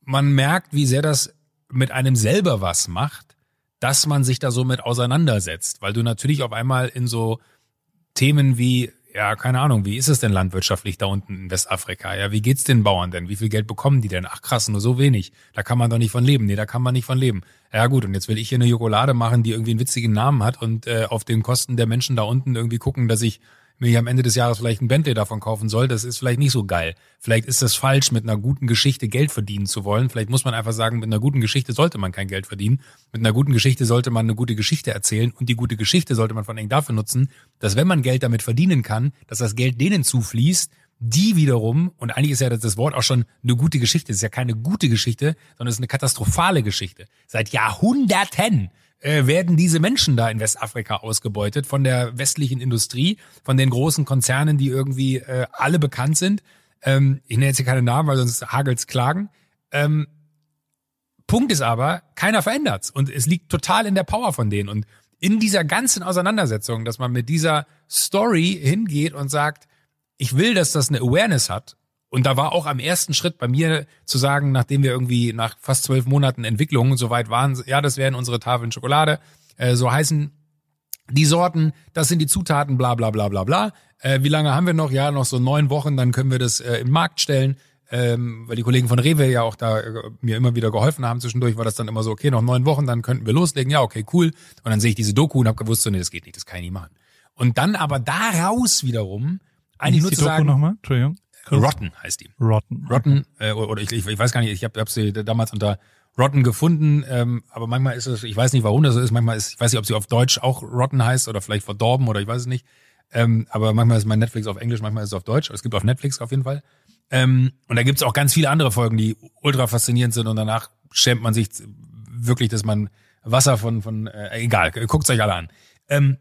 S1: man merkt, wie sehr das mit einem selber was macht, dass man sich da so mit auseinandersetzt, weil du natürlich auf einmal in so Themen wie ja, keine Ahnung, wie ist es denn landwirtschaftlich da unten in Westafrika? Ja, wie geht's den Bauern denn? Wie viel Geld bekommen die denn? Ach krass, nur so wenig. Da kann man doch nicht von leben. Nee, da kann man nicht von leben. Ja gut, und jetzt will ich hier eine Jokolade machen, die irgendwie einen witzigen Namen hat und äh, auf den Kosten der Menschen da unten irgendwie gucken, dass ich mir am Ende des Jahres vielleicht ein Bentley davon kaufen soll, das ist vielleicht nicht so geil. Vielleicht ist das falsch, mit einer guten Geschichte Geld verdienen zu wollen. Vielleicht muss man einfach sagen, mit einer guten Geschichte sollte man kein Geld verdienen. Mit einer guten Geschichte sollte man eine gute Geschichte erzählen und die gute Geschichte sollte man vor allem dafür nutzen, dass wenn man Geld damit verdienen kann, dass das Geld denen zufließt, die wiederum, und eigentlich ist ja das Wort auch schon eine gute Geschichte, es ist ja keine gute Geschichte, sondern es ist eine katastrophale Geschichte. Seit Jahrhunderten äh, werden diese Menschen da in Westafrika ausgebeutet von der westlichen Industrie, von den großen Konzernen, die irgendwie äh, alle bekannt sind. Ähm, ich nenne jetzt hier keine Namen, weil sonst hagelt's Klagen. Ähm, Punkt ist aber, keiner verändert's und es liegt total in der Power von denen und in dieser ganzen Auseinandersetzung, dass man mit dieser Story hingeht und sagt, ich will, dass das eine Awareness hat. Und da war auch am ersten Schritt bei mir zu sagen, nachdem wir irgendwie nach fast zwölf Monaten Entwicklung soweit waren, ja, das wären unsere Tafeln Schokolade, äh, so heißen die Sorten, das sind die Zutaten, bla bla bla bla bla. Äh, wie lange haben wir noch? Ja, noch so neun Wochen, dann können wir das äh, im Markt stellen. Ähm, weil die Kollegen von Rewe ja auch da äh, mir immer wieder geholfen haben zwischendurch, war das dann immer so, okay, noch neun Wochen, dann könnten wir loslegen. Ja, okay, cool. Und dann sehe ich diese Doku und habe gewusst, so, nee, das geht nicht, das kann ich nicht machen. Und dann aber daraus wiederum eigentlich nur zu
S2: Doku
S1: sagen,
S2: nochmal? Entschuldigung.
S1: Rotten heißt die.
S2: Rotten.
S1: Rotten, äh, oder ich, ich, ich weiß gar nicht, ich habe hab sie damals unter Rotten gefunden, ähm, aber manchmal ist es, ich weiß nicht, warum das so ist, manchmal ist, ich weiß nicht, ob sie auf Deutsch auch Rotten heißt oder vielleicht verdorben oder ich weiß es nicht. Ähm, aber manchmal ist mein Netflix auf Englisch, manchmal ist es auf Deutsch. Es gibt auf Netflix auf jeden Fall. Ähm, und da gibt's auch ganz viele andere Folgen, die ultra faszinierend sind und danach schämt man sich wirklich, dass man Wasser von, von äh, egal, guckt's euch alle an. Ähm,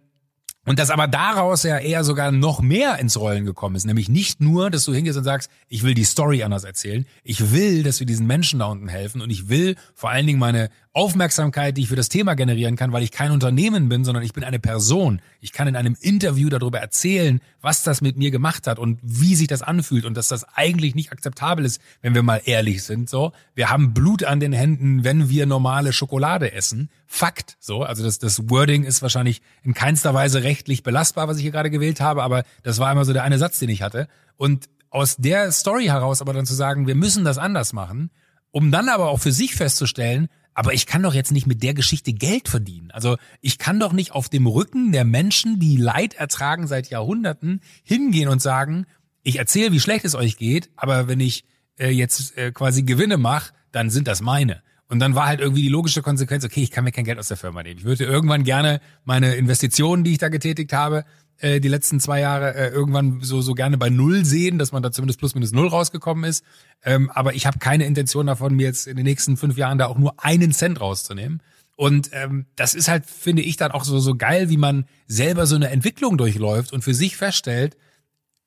S1: und dass aber daraus ja eher sogar noch mehr ins Rollen gekommen ist. Nämlich nicht nur, dass du hingehst und sagst, ich will die Story anders erzählen. Ich will, dass wir diesen Menschen da unten helfen. Und ich will vor allen Dingen meine Aufmerksamkeit, die ich für das Thema generieren kann, weil ich kein Unternehmen bin, sondern ich bin eine Person. Ich kann in einem Interview darüber erzählen, was das mit mir gemacht hat und wie sich das anfühlt und dass das eigentlich nicht akzeptabel ist, wenn wir mal ehrlich sind. So, wir haben Blut an den Händen, wenn wir normale Schokolade essen. Fakt. So, also das, das Wording ist wahrscheinlich in keinster Weise rechtlich belastbar, was ich hier gerade gewählt habe, aber das war immer so der eine Satz, den ich hatte. Und aus der Story heraus aber dann zu sagen, wir müssen das anders machen, um dann aber auch für sich festzustellen, aber ich kann doch jetzt nicht mit der Geschichte Geld verdienen. Also ich kann doch nicht auf dem Rücken der Menschen, die Leid ertragen seit Jahrhunderten, hingehen und sagen, ich erzähle, wie schlecht es euch geht, aber wenn ich äh, jetzt äh, quasi Gewinne mache, dann sind das meine. Und dann war halt irgendwie die logische Konsequenz, okay, ich kann mir kein Geld aus der Firma nehmen. Ich würde irgendwann gerne meine Investitionen, die ich da getätigt habe, äh, die letzten zwei Jahre äh, irgendwann so so gerne bei null sehen, dass man da zumindest plus minus null rausgekommen ist. Ähm, aber ich habe keine Intention davon, mir jetzt in den nächsten fünf Jahren da auch nur einen Cent rauszunehmen. Und ähm, das ist halt, finde ich, dann auch so, so geil, wie man selber so eine Entwicklung durchläuft und für sich feststellt,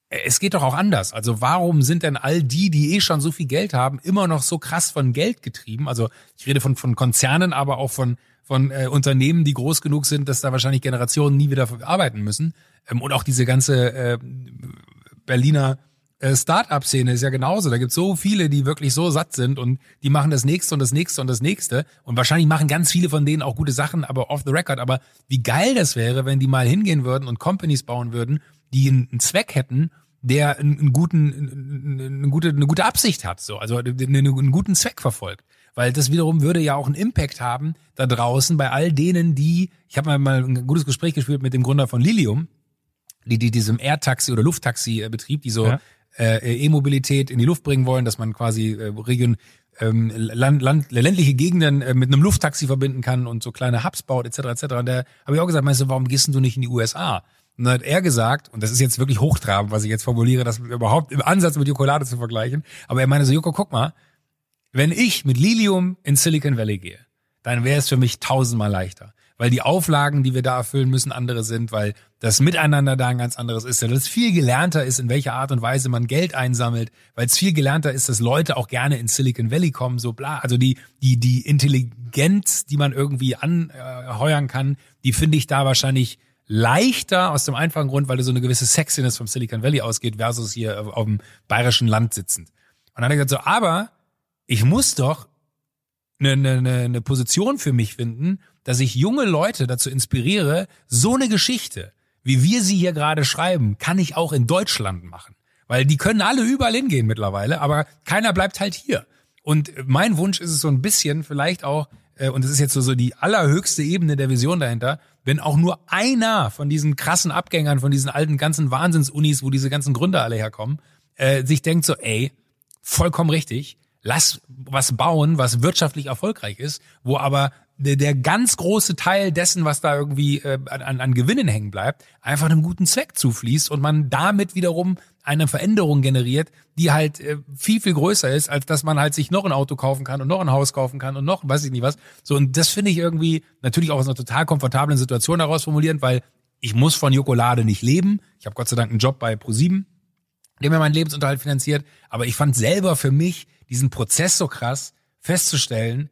S1: äh, es geht doch auch anders. Also warum sind denn all die, die eh schon so viel Geld haben, immer noch so krass von Geld getrieben? Also ich rede von, von Konzernen, aber auch von, von äh, Unternehmen, die groß genug sind, dass da wahrscheinlich Generationen nie wieder arbeiten müssen. Ähm, und auch diese ganze äh, Berliner äh, Start-up-Szene ist ja genauso. Da gibt es so viele, die wirklich so satt sind und die machen das nächste und das nächste und das nächste. Und wahrscheinlich machen ganz viele von denen auch gute Sachen, aber off the record. Aber wie geil das wäre, wenn die mal hingehen würden und Companies bauen würden, die einen Zweck hätten, der einen guten, eine gute, eine gute Absicht hat, so, also einen guten Zweck verfolgt. Weil das wiederum würde ja auch einen Impact haben da draußen bei all denen, die, ich habe mal ein gutes Gespräch gespielt mit dem Gründer von Lilium, die, die diesem Air-Taxi oder Luft-Taxi-Betrieb, die so ja äh, E-Mobilität in die Luft bringen wollen, dass man quasi äh, Region ähm, Land, Land, ländliche Gegenden äh, mit einem Lufttaxi verbinden kann und so kleine Hubs baut etc. etc. Und da habe ich auch gesagt, meinst du, warum gehst du nicht in die USA? Und dann hat er gesagt, und das ist jetzt wirklich hochtrabend, was ich jetzt formuliere, das überhaupt im Ansatz mit Jokolade zu vergleichen, aber er meinte so, Joko, guck mal, wenn ich mit Lilium in Silicon Valley gehe, dann wäre es für mich tausendmal leichter weil die Auflagen, die wir da erfüllen müssen, andere sind, weil das Miteinander da ein ganz anderes ist, weil es viel gelernter ist, in welcher Art und Weise man Geld einsammelt, weil es viel gelernter ist, dass Leute auch gerne in Silicon Valley kommen, so bla. Also die, die, die Intelligenz, die man irgendwie anheuern kann, die finde ich da wahrscheinlich leichter aus dem einfachen Grund, weil du so eine gewisse Sexiness vom Silicon Valley ausgeht versus hier auf dem bayerischen Land sitzend. Und dann hat er gesagt so, aber ich muss doch eine, eine, eine Position für mich finden, dass ich junge Leute dazu inspiriere, so eine Geschichte, wie wir sie hier gerade schreiben, kann ich auch in Deutschland machen. Weil die können alle überall hingehen mittlerweile, aber keiner bleibt halt hier. Und mein Wunsch ist es so ein bisschen vielleicht auch, äh, und es ist jetzt so, so die allerhöchste Ebene der Vision dahinter, wenn auch nur einer von diesen krassen Abgängern, von diesen alten ganzen Wahnsinnsunis, wo diese ganzen Gründer alle herkommen, äh, sich denkt so, ey, vollkommen richtig, lass was bauen, was wirtschaftlich erfolgreich ist, wo aber der, der ganz große Teil dessen, was da irgendwie äh, an, an Gewinnen hängen bleibt, einfach einem guten Zweck zufließt und man damit wiederum eine Veränderung generiert, die halt äh, viel, viel größer ist, als dass man halt sich noch ein Auto kaufen kann und noch ein Haus kaufen kann und noch weiß ich nicht was. So, und das finde ich irgendwie natürlich auch aus einer total komfortablen Situation heraus formulieren, weil ich muss von Jokolade nicht leben. Ich habe Gott sei Dank einen Job bei ProSieben, der mir meinen Lebensunterhalt finanziert. Aber ich fand selber für mich diesen Prozess so krass festzustellen,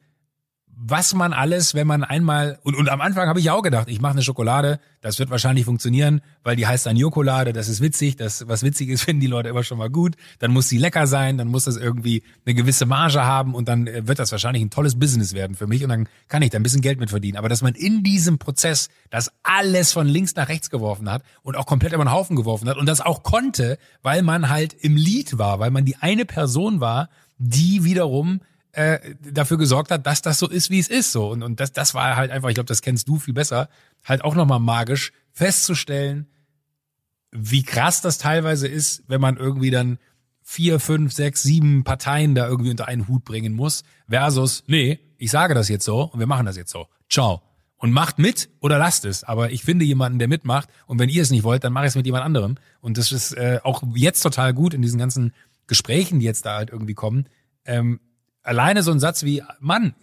S1: was man alles, wenn man einmal und, und am Anfang habe ich auch gedacht, ich mache eine Schokolade, das wird wahrscheinlich funktionieren, weil die heißt dann Jokolade, das ist witzig, das was witzig ist, <laughs> finden die Leute immer schon mal gut, dann muss sie lecker sein, dann muss das irgendwie eine gewisse Marge haben und dann äh, wird das wahrscheinlich ein tolles Business werden für mich und dann kann ich da ein bisschen Geld mit verdienen, aber dass man in diesem Prozess das alles von links nach rechts geworfen hat und auch komplett über den Haufen geworfen hat und das auch konnte, weil man halt im Lied war, weil man die eine Person war, die wiederum äh, dafür gesorgt hat, dass das so ist, wie es ist. So und und das das war halt einfach, ich glaube, das kennst du viel besser, halt auch nochmal magisch festzustellen, wie krass das teilweise ist, wenn man irgendwie dann vier, fünf, sechs, sieben Parteien da irgendwie unter einen Hut bringen muss, versus, nee, ich sage das jetzt so und wir machen das jetzt so. Ciao. Und macht mit oder lasst es. Aber ich finde jemanden, der mitmacht. Und wenn ihr es nicht wollt, dann mache ich es mit jemand anderem. Und das ist äh, auch jetzt total gut in diesen ganzen Gesprächen, die jetzt da halt irgendwie kommen. Ähm, alleine so ein Satz wie, Mann,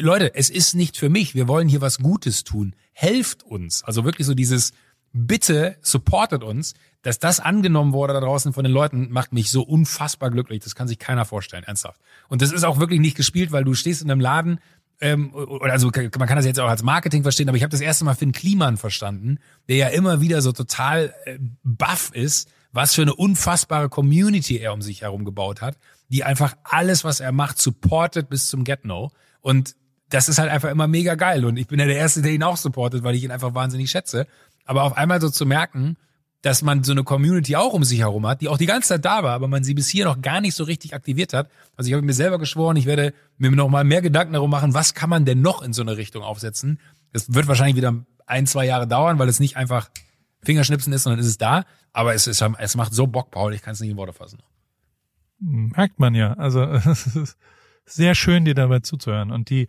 S1: Leute, es ist nicht für mich, wir wollen hier was Gutes tun, helft uns. Also wirklich so dieses, bitte supportet uns, dass das angenommen wurde da draußen von den Leuten, macht mich so unfassbar glücklich. Das kann sich keiner vorstellen, ernsthaft. Und das ist auch wirklich nicht gespielt, weil du stehst in einem Laden, ähm, oder also man kann das jetzt auch als Marketing verstehen, aber ich habe das erste Mal Finn Kliman verstanden, der ja immer wieder so total äh, baff ist, was für eine unfassbare Community er um sich herum gebaut hat die einfach alles, was er macht, supportet bis zum Get-No. Und das ist halt einfach immer mega geil. Und ich bin ja der Erste, der ihn auch supportet, weil ich ihn einfach wahnsinnig schätze. Aber auf einmal so zu merken, dass man so eine Community auch um sich herum hat, die auch die ganze Zeit da war, aber man sie bis hier noch gar nicht so richtig aktiviert hat. Also ich habe mir selber geschworen, ich werde mir noch mal mehr Gedanken darum machen, was kann man denn noch in so eine Richtung aufsetzen. Das wird wahrscheinlich wieder ein, zwei Jahre dauern, weil es nicht einfach Fingerschnipsen ist, sondern ist es da. Aber es, ist, es macht so Bock, Paul, ich kann es nicht in Worte fassen.
S2: Merkt man ja. Also <laughs> es ist sehr schön, dir dabei zuzuhören. Und die,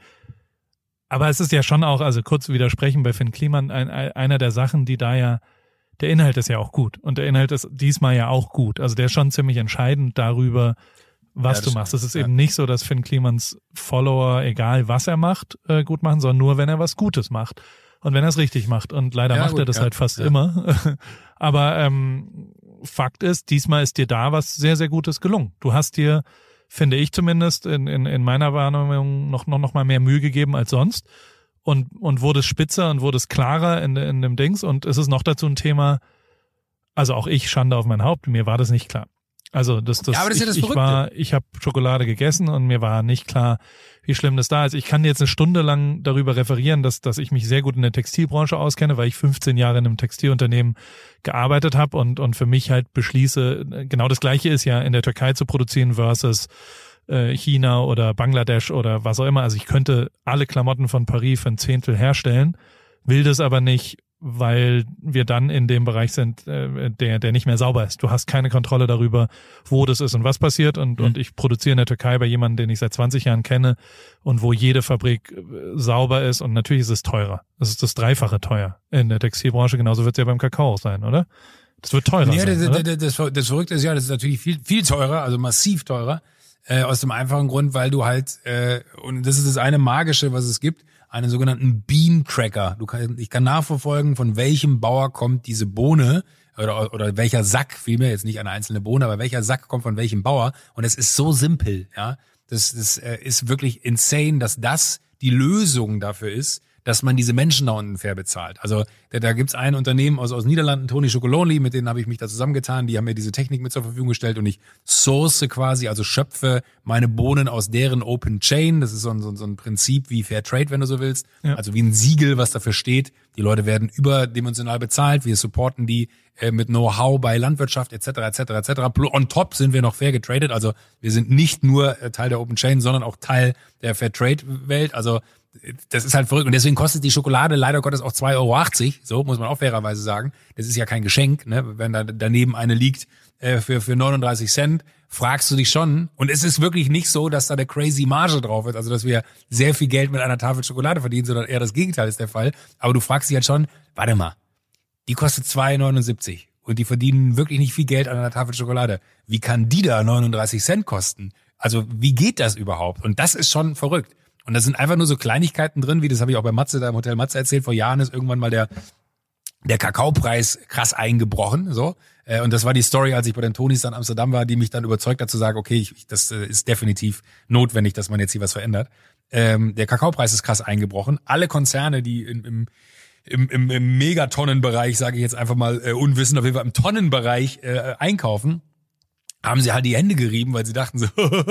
S2: aber es ist ja schon auch, also kurz widersprechen bei Finn Kliman, ein, einer der Sachen, die da ja, der Inhalt ist ja auch gut. Und der Inhalt ist diesmal ja auch gut. Also der ist schon ziemlich entscheidend darüber, was
S1: Ja,
S2: du
S1: das
S2: machst. Es ist
S1: Ja.
S2: eben nicht so, dass Finn Klimans Follower, egal was er macht, äh, gut machen, sondern nur, wenn er was Gutes macht. Und wenn er es richtig macht. Und leider
S1: Ja,
S2: macht er
S1: gut,
S2: das
S1: ja,
S2: halt fast immer. <laughs> Aber ähm, Fakt ist, diesmal ist dir da was sehr, sehr Gutes gelungen. Du hast dir, finde ich zumindest, in, in, in meiner Wahrnehmung noch, noch, noch mal mehr Mühe gegeben als sonst. Und, und wurde spitzer und wurde es klarer in, in dem Dings. Und es ist noch dazu ein Thema, also auch ich, Schande auf mein Haupt, mir war das nicht klar. Also das, das,
S1: Ja, aber das ist ja
S2: ich,
S1: das
S2: ich
S1: Verrückte.
S2: war, ich habe Schokolade gegessen und mir war nicht klar, wie schlimm das da ist. Ich kann jetzt eine Stunde lang darüber referieren, dass, dass ich mich sehr gut in der Textilbranche auskenne, weil ich 15 Jahre in einem Textilunternehmen gearbeitet habe und, und für mich halt beschließe, genau das gleiche ist ja in der Türkei zu produzieren versus äh, China oder Bangladesch oder was auch immer. Also ich könnte alle Klamotten von Paris für ein Zehntel herstellen, will das aber nicht, weil wir dann in dem Bereich sind, äh, der, der nicht mehr sauber ist. Du hast keine Kontrolle darüber, wo das ist und was passiert. Und,
S1: Mhm.
S2: und ich produziere in der Türkei bei jemandem, den ich seit 20 Jahren kenne und wo jede Fabrik äh, sauber ist. Und natürlich ist es teurer. Es ist das Dreifache teuer in der Textilbranche. Genauso wird es ja beim Kakao sein, oder? Das wird teurer
S1: Ja,
S2: sein,
S1: das, das, das, das Verrückte ist ja, das ist natürlich viel, viel teurer, also massiv teurer, äh, aus dem einfachen Grund, weil du halt, äh, und das ist das eine Magische, was es gibt, einen sogenannten Bean Tracker. Du kann, ich kann nachverfolgen, von welchem Bauer kommt diese Bohne oder, oder welcher Sack, vielmehr jetzt nicht eine einzelne Bohne, aber welcher Sack kommt von welchem Bauer. Und es ist so simpel, ja. Das, das äh, ist wirklich insane, dass das die Lösung dafür ist, dass man diese Menschen da unten fair bezahlt. Also da, da gibt's ein Unternehmen aus, aus Niederlanden, Toni Chocolonely, mit denen habe ich mich da zusammengetan, die haben mir diese Technik mit zur Verfügung gestellt und ich source quasi, also schöpfe meine Bohnen aus deren Open Chain. Das ist so ein, so ein, so ein Prinzip wie Fair Trade, wenn du so willst.
S2: Ja.
S1: Also wie ein Siegel, was dafür steht. Die Leute werden überdimensional bezahlt, wir supporten die äh, mit Know-how bei Landwirtschaft etc. etc. etc. On top sind wir noch fair getradet, also wir sind nicht nur äh, Teil der Open Chain, sondern auch Teil der Fair Trade Welt. Also das ist halt verrückt und deswegen kostet die Schokolade leider Gottes auch 2,80 Euro. So muss man auch fairerweise sagen. Das ist ja kein Geschenk, ne? wenn da daneben eine liegt äh, für für 39 Cent. Fragst du dich schon. Und es ist wirklich nicht so, dass da eine crazy Marge drauf ist, also dass wir sehr viel Geld mit einer Tafel Schokolade verdienen, sondern eher das Gegenteil ist der Fall. Aber du fragst dich halt schon, warte mal, die kostet 2,79 und die verdienen wirklich nicht viel Geld an einer Tafel Schokolade. Wie kann die da 39 Cent kosten? Also wie geht das überhaupt? Und das ist schon verrückt. Und da sind einfach nur so Kleinigkeiten drin, wie das habe ich auch bei Matze da im Hotel Matze erzählt. Vor Jahren ist irgendwann mal der der Kakaopreis krass eingebrochen, so. Äh, Und das war die Story, als ich bei den Tonis dann Amsterdam war, die mich dann überzeugt hat zu sagen, okay, ich, das äh, ist definitiv notwendig, dass man jetzt hier was verändert. Ähm, der Kakaopreis ist krass eingebrochen. Alle Konzerne, die in, im, im, im, im Megatonnenbereich, sage ich jetzt einfach mal äh, unwissend, auf jeden Fall im Tonnenbereich äh, einkaufen, haben sie halt die Hände gerieben, weil sie dachten so,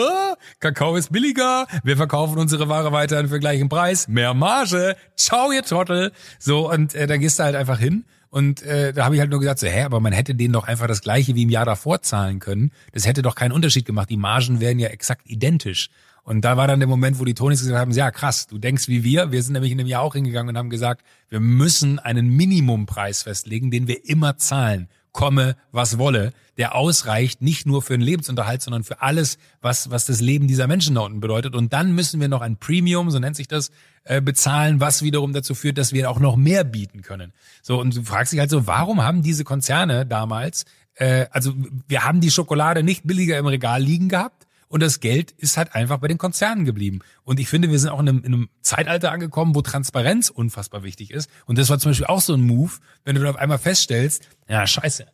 S1: <laughs> Kakao ist billiger, wir verkaufen unsere Ware weiterhin für gleichen Preis, mehr Marge, ciao ihr Trottel. So, und äh, da gehst du halt einfach hin. Und äh, da habe ich halt nur gesagt, so, hä, aber man hätte denen doch einfach das gleiche wie im Jahr davor zahlen können. Das hätte doch keinen Unterschied gemacht. Die Margen wären ja exakt identisch. Und da war dann der Moment, wo die Tonis gesagt haben, ja krass, du denkst wie wir. Wir sind nämlich in dem Jahr auch hingegangen und haben gesagt, wir müssen einen Minimumpreis festlegen, den wir immer zahlen komme, was wolle, der ausreicht nicht nur für den Lebensunterhalt, sondern für alles, was, was das Leben dieser Menschen da unten bedeutet. Und dann müssen wir noch ein Premium, so nennt sich das, äh, bezahlen, was wiederum dazu führt, dass wir auch noch mehr bieten können. So, und du fragst dich halt so, warum haben diese Konzerne damals, äh, also wir haben die Schokolade nicht billiger im Regal liegen gehabt, und das Geld ist halt einfach bei den Konzernen geblieben. Und ich finde, wir sind auch in einem, in einem Zeitalter angekommen, wo Transparenz unfassbar wichtig ist. Und das war zum Beispiel auch so ein Move, wenn du dann auf einmal feststellst, ja, scheiße,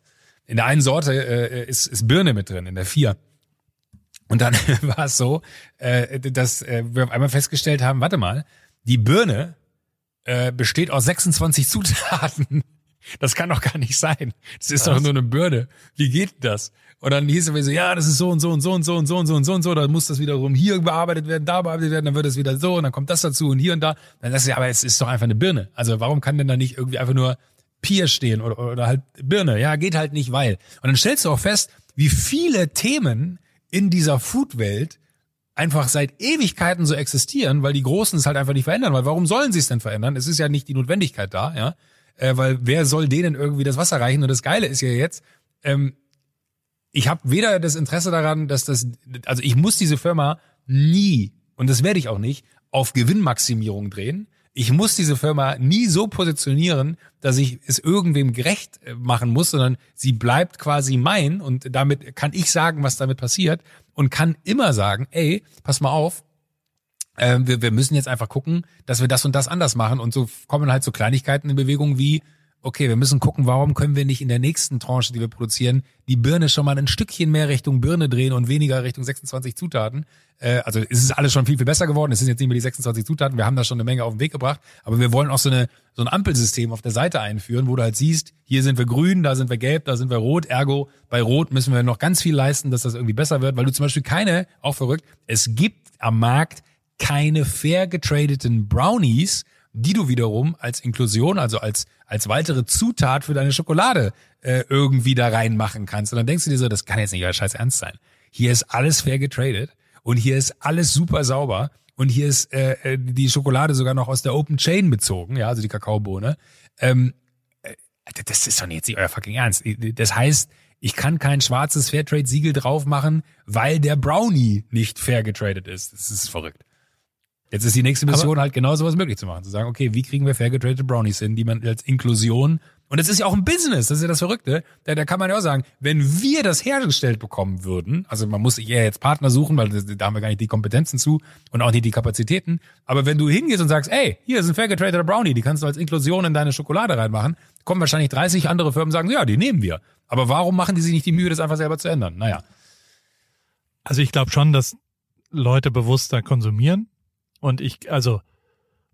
S1: in der einen Sorte äh, ist, ist Birne mit drin, in der vier. Und dann <laughs> war es so, äh, dass äh, wir auf einmal festgestellt haben, warte mal, die Birne äh, besteht aus 26 Zutaten. Das kann doch gar nicht sein. Das ist doch nur eine Birne. Wie geht das? Und dann hieß es mir so, ja, das ist so und so und so und so und so und so und so und so, dann muss das wiederum hier bearbeitet werden, da bearbeitet werden, dann wird es wieder so und dann kommt das dazu und hier und da. Dann das ist ja, aber es ist doch einfach eine Birne. Also warum kann denn da nicht irgendwie einfach nur Pier stehen oder, oder halt Birne? Ja, geht halt nicht, weil. Und dann stellst du auch fest, wie viele Themen in dieser Food-Welt einfach seit Ewigkeiten so existieren, weil die Großen es halt einfach nicht verändern. Weil warum sollen sie es denn verändern? Es ist ja nicht die Notwendigkeit da, ja. Äh, weil wer soll denen irgendwie das Wasser reichen? Und das Geile ist ja jetzt, ähm, ich habe weder das Interesse daran, dass das, also ich muss diese Firma nie, und das werde ich auch nicht, auf Gewinnmaximierung drehen. ich muss diese Firma nie so positionieren, dass ich es irgendwem gerecht äh, machen muss, sondern sie bleibt quasi mein und damit kann ich sagen, was damit passiert und kann immer sagen, ey, pass mal auf, äh, wir, wir müssen jetzt einfach gucken, dass wir das und das anders machen und so kommen halt so Kleinigkeiten in Bewegung wie, okay, wir müssen gucken, warum können wir nicht in der nächsten Tranche, die wir produzieren, die Birne schon mal ein Stückchen mehr Richtung Birne drehen und weniger Richtung 26 Zutaten. Äh, also es ist alles schon viel, viel besser geworden. Es sind jetzt nicht mehr die 26 Zutaten. Wir haben da schon eine Menge auf den Weg gebracht. Aber wir wollen auch so, eine, so ein Ampelsystem auf der Seite einführen, wo du halt siehst, hier sind wir grün, da sind wir gelb, da sind wir rot. Ergo, bei rot müssen wir noch ganz viel leisten, dass das irgendwie besser wird, weil du zum Beispiel keine, auch verrückt, es gibt am Markt keine fair getradeten Brownies, die du wiederum als Inklusion, also als, als weitere Zutat für deine Schokolade äh, irgendwie da reinmachen kannst. Und dann denkst du dir so, das kann jetzt nicht euer Scheiß ernst sein. Hier ist alles fair getradet und hier ist alles super sauber und hier ist äh, äh die Schokolade sogar noch aus der Open Chain bezogen, ja, also die Kakaobohne. Ähm, äh, das ist doch nicht euer fucking Ernst. Das heißt, ich kann kein schwarzes Fairtrade-Siegel drauf machen, weil der Brownie nicht fair getradet ist. Das ist verrückt. Jetzt ist die nächste Mission Aber halt genau sowas möglich zu machen. Zu sagen, okay, wie kriegen wir fair getradete Brownies hin, die man als Inklusion und es ist ja auch ein Business, das ist ja das Verrückte. Da, da kann man ja auch sagen, wenn wir das hergestellt bekommen würden, also man muss sich eher jetzt Partner suchen, weil da haben wir gar nicht die Kompetenzen zu und auch nicht die Kapazitäten. Aber wenn du hingehst und sagst, ey, hier ist ein fair getradeter Brownie, die kannst du als Inklusion in deine Schokolade reinmachen, kommen wahrscheinlich 30 andere Firmen und sagen, ja, die nehmen wir. Aber warum machen die sich nicht die Mühe, das einfach selber zu ändern? Naja.
S2: Also ich glaube schon, dass Leute bewusster konsumieren und ich, also,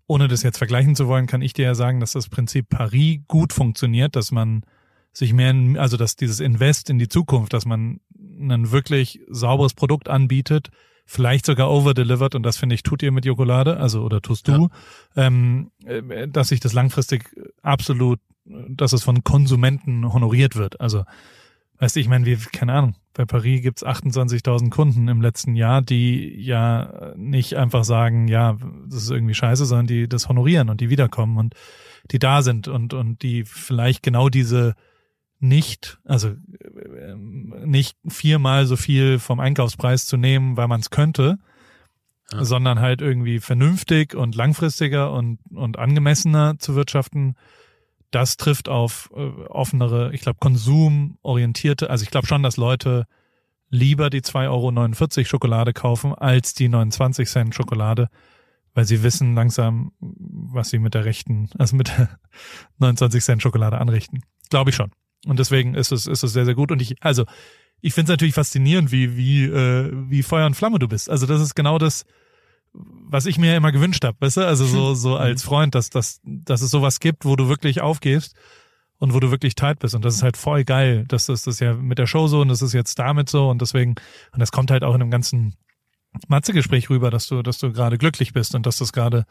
S2: ohne das jetzt vergleichen zu wollen, kann ich dir ja sagen, dass das Prinzip Paris gut funktioniert, dass man sich mehr, also dass dieses Invest in die Zukunft, dass man ein wirklich sauberes Produkt anbietet, vielleicht sogar overdelivered und das finde ich tut ihr mit Jokolade, also oder tust du, ja. ähm, äh, dass sich das langfristig absolut, dass es von Konsumenten honoriert wird. Also Weißt du, ich meine, wie, keine Ahnung, bei Paris gibt's 28.000 Kunden im letzten Jahr, die ja nicht einfach sagen, ja, das ist irgendwie scheiße, sondern die das honorieren und die wiederkommen und die da sind und, und die vielleicht genau diese nicht, also äh, nicht viermal so viel vom Einkaufspreis zu nehmen, weil man es könnte, ja. sondern halt irgendwie vernünftig und langfristiger und, und angemessener zu wirtschaften das trifft auf äh, offenere, ich glaube, konsumorientierte, also ich glaube schon, dass Leute lieber die 2,49 Euro Schokolade kaufen als die 29 Cent Schokolade, weil sie wissen langsam, was sie mit der rechten, also mit der <laughs> 29 Cent Schokolade anrichten. Glaube ich schon. Und deswegen ist es, ist es sehr, sehr gut. Und ich, also, ich finde es natürlich faszinierend, wie, wie, äh, wie Feuer und Flamme du bist. Also das ist genau das, was ich mir immer gewünscht habe, weißt du? Also so, so mhm. als Freund, dass, dass, dass es sowas gibt, wo du wirklich aufgehst und wo du wirklich tight bist. Und das ist halt voll geil. Das ist das ja mit der Show so und das ist jetzt damit so und deswegen, und das kommt halt auch in einem ganzen Matze-Gespräch rüber, dass du, dass du gerade glücklich bist und dass das gerade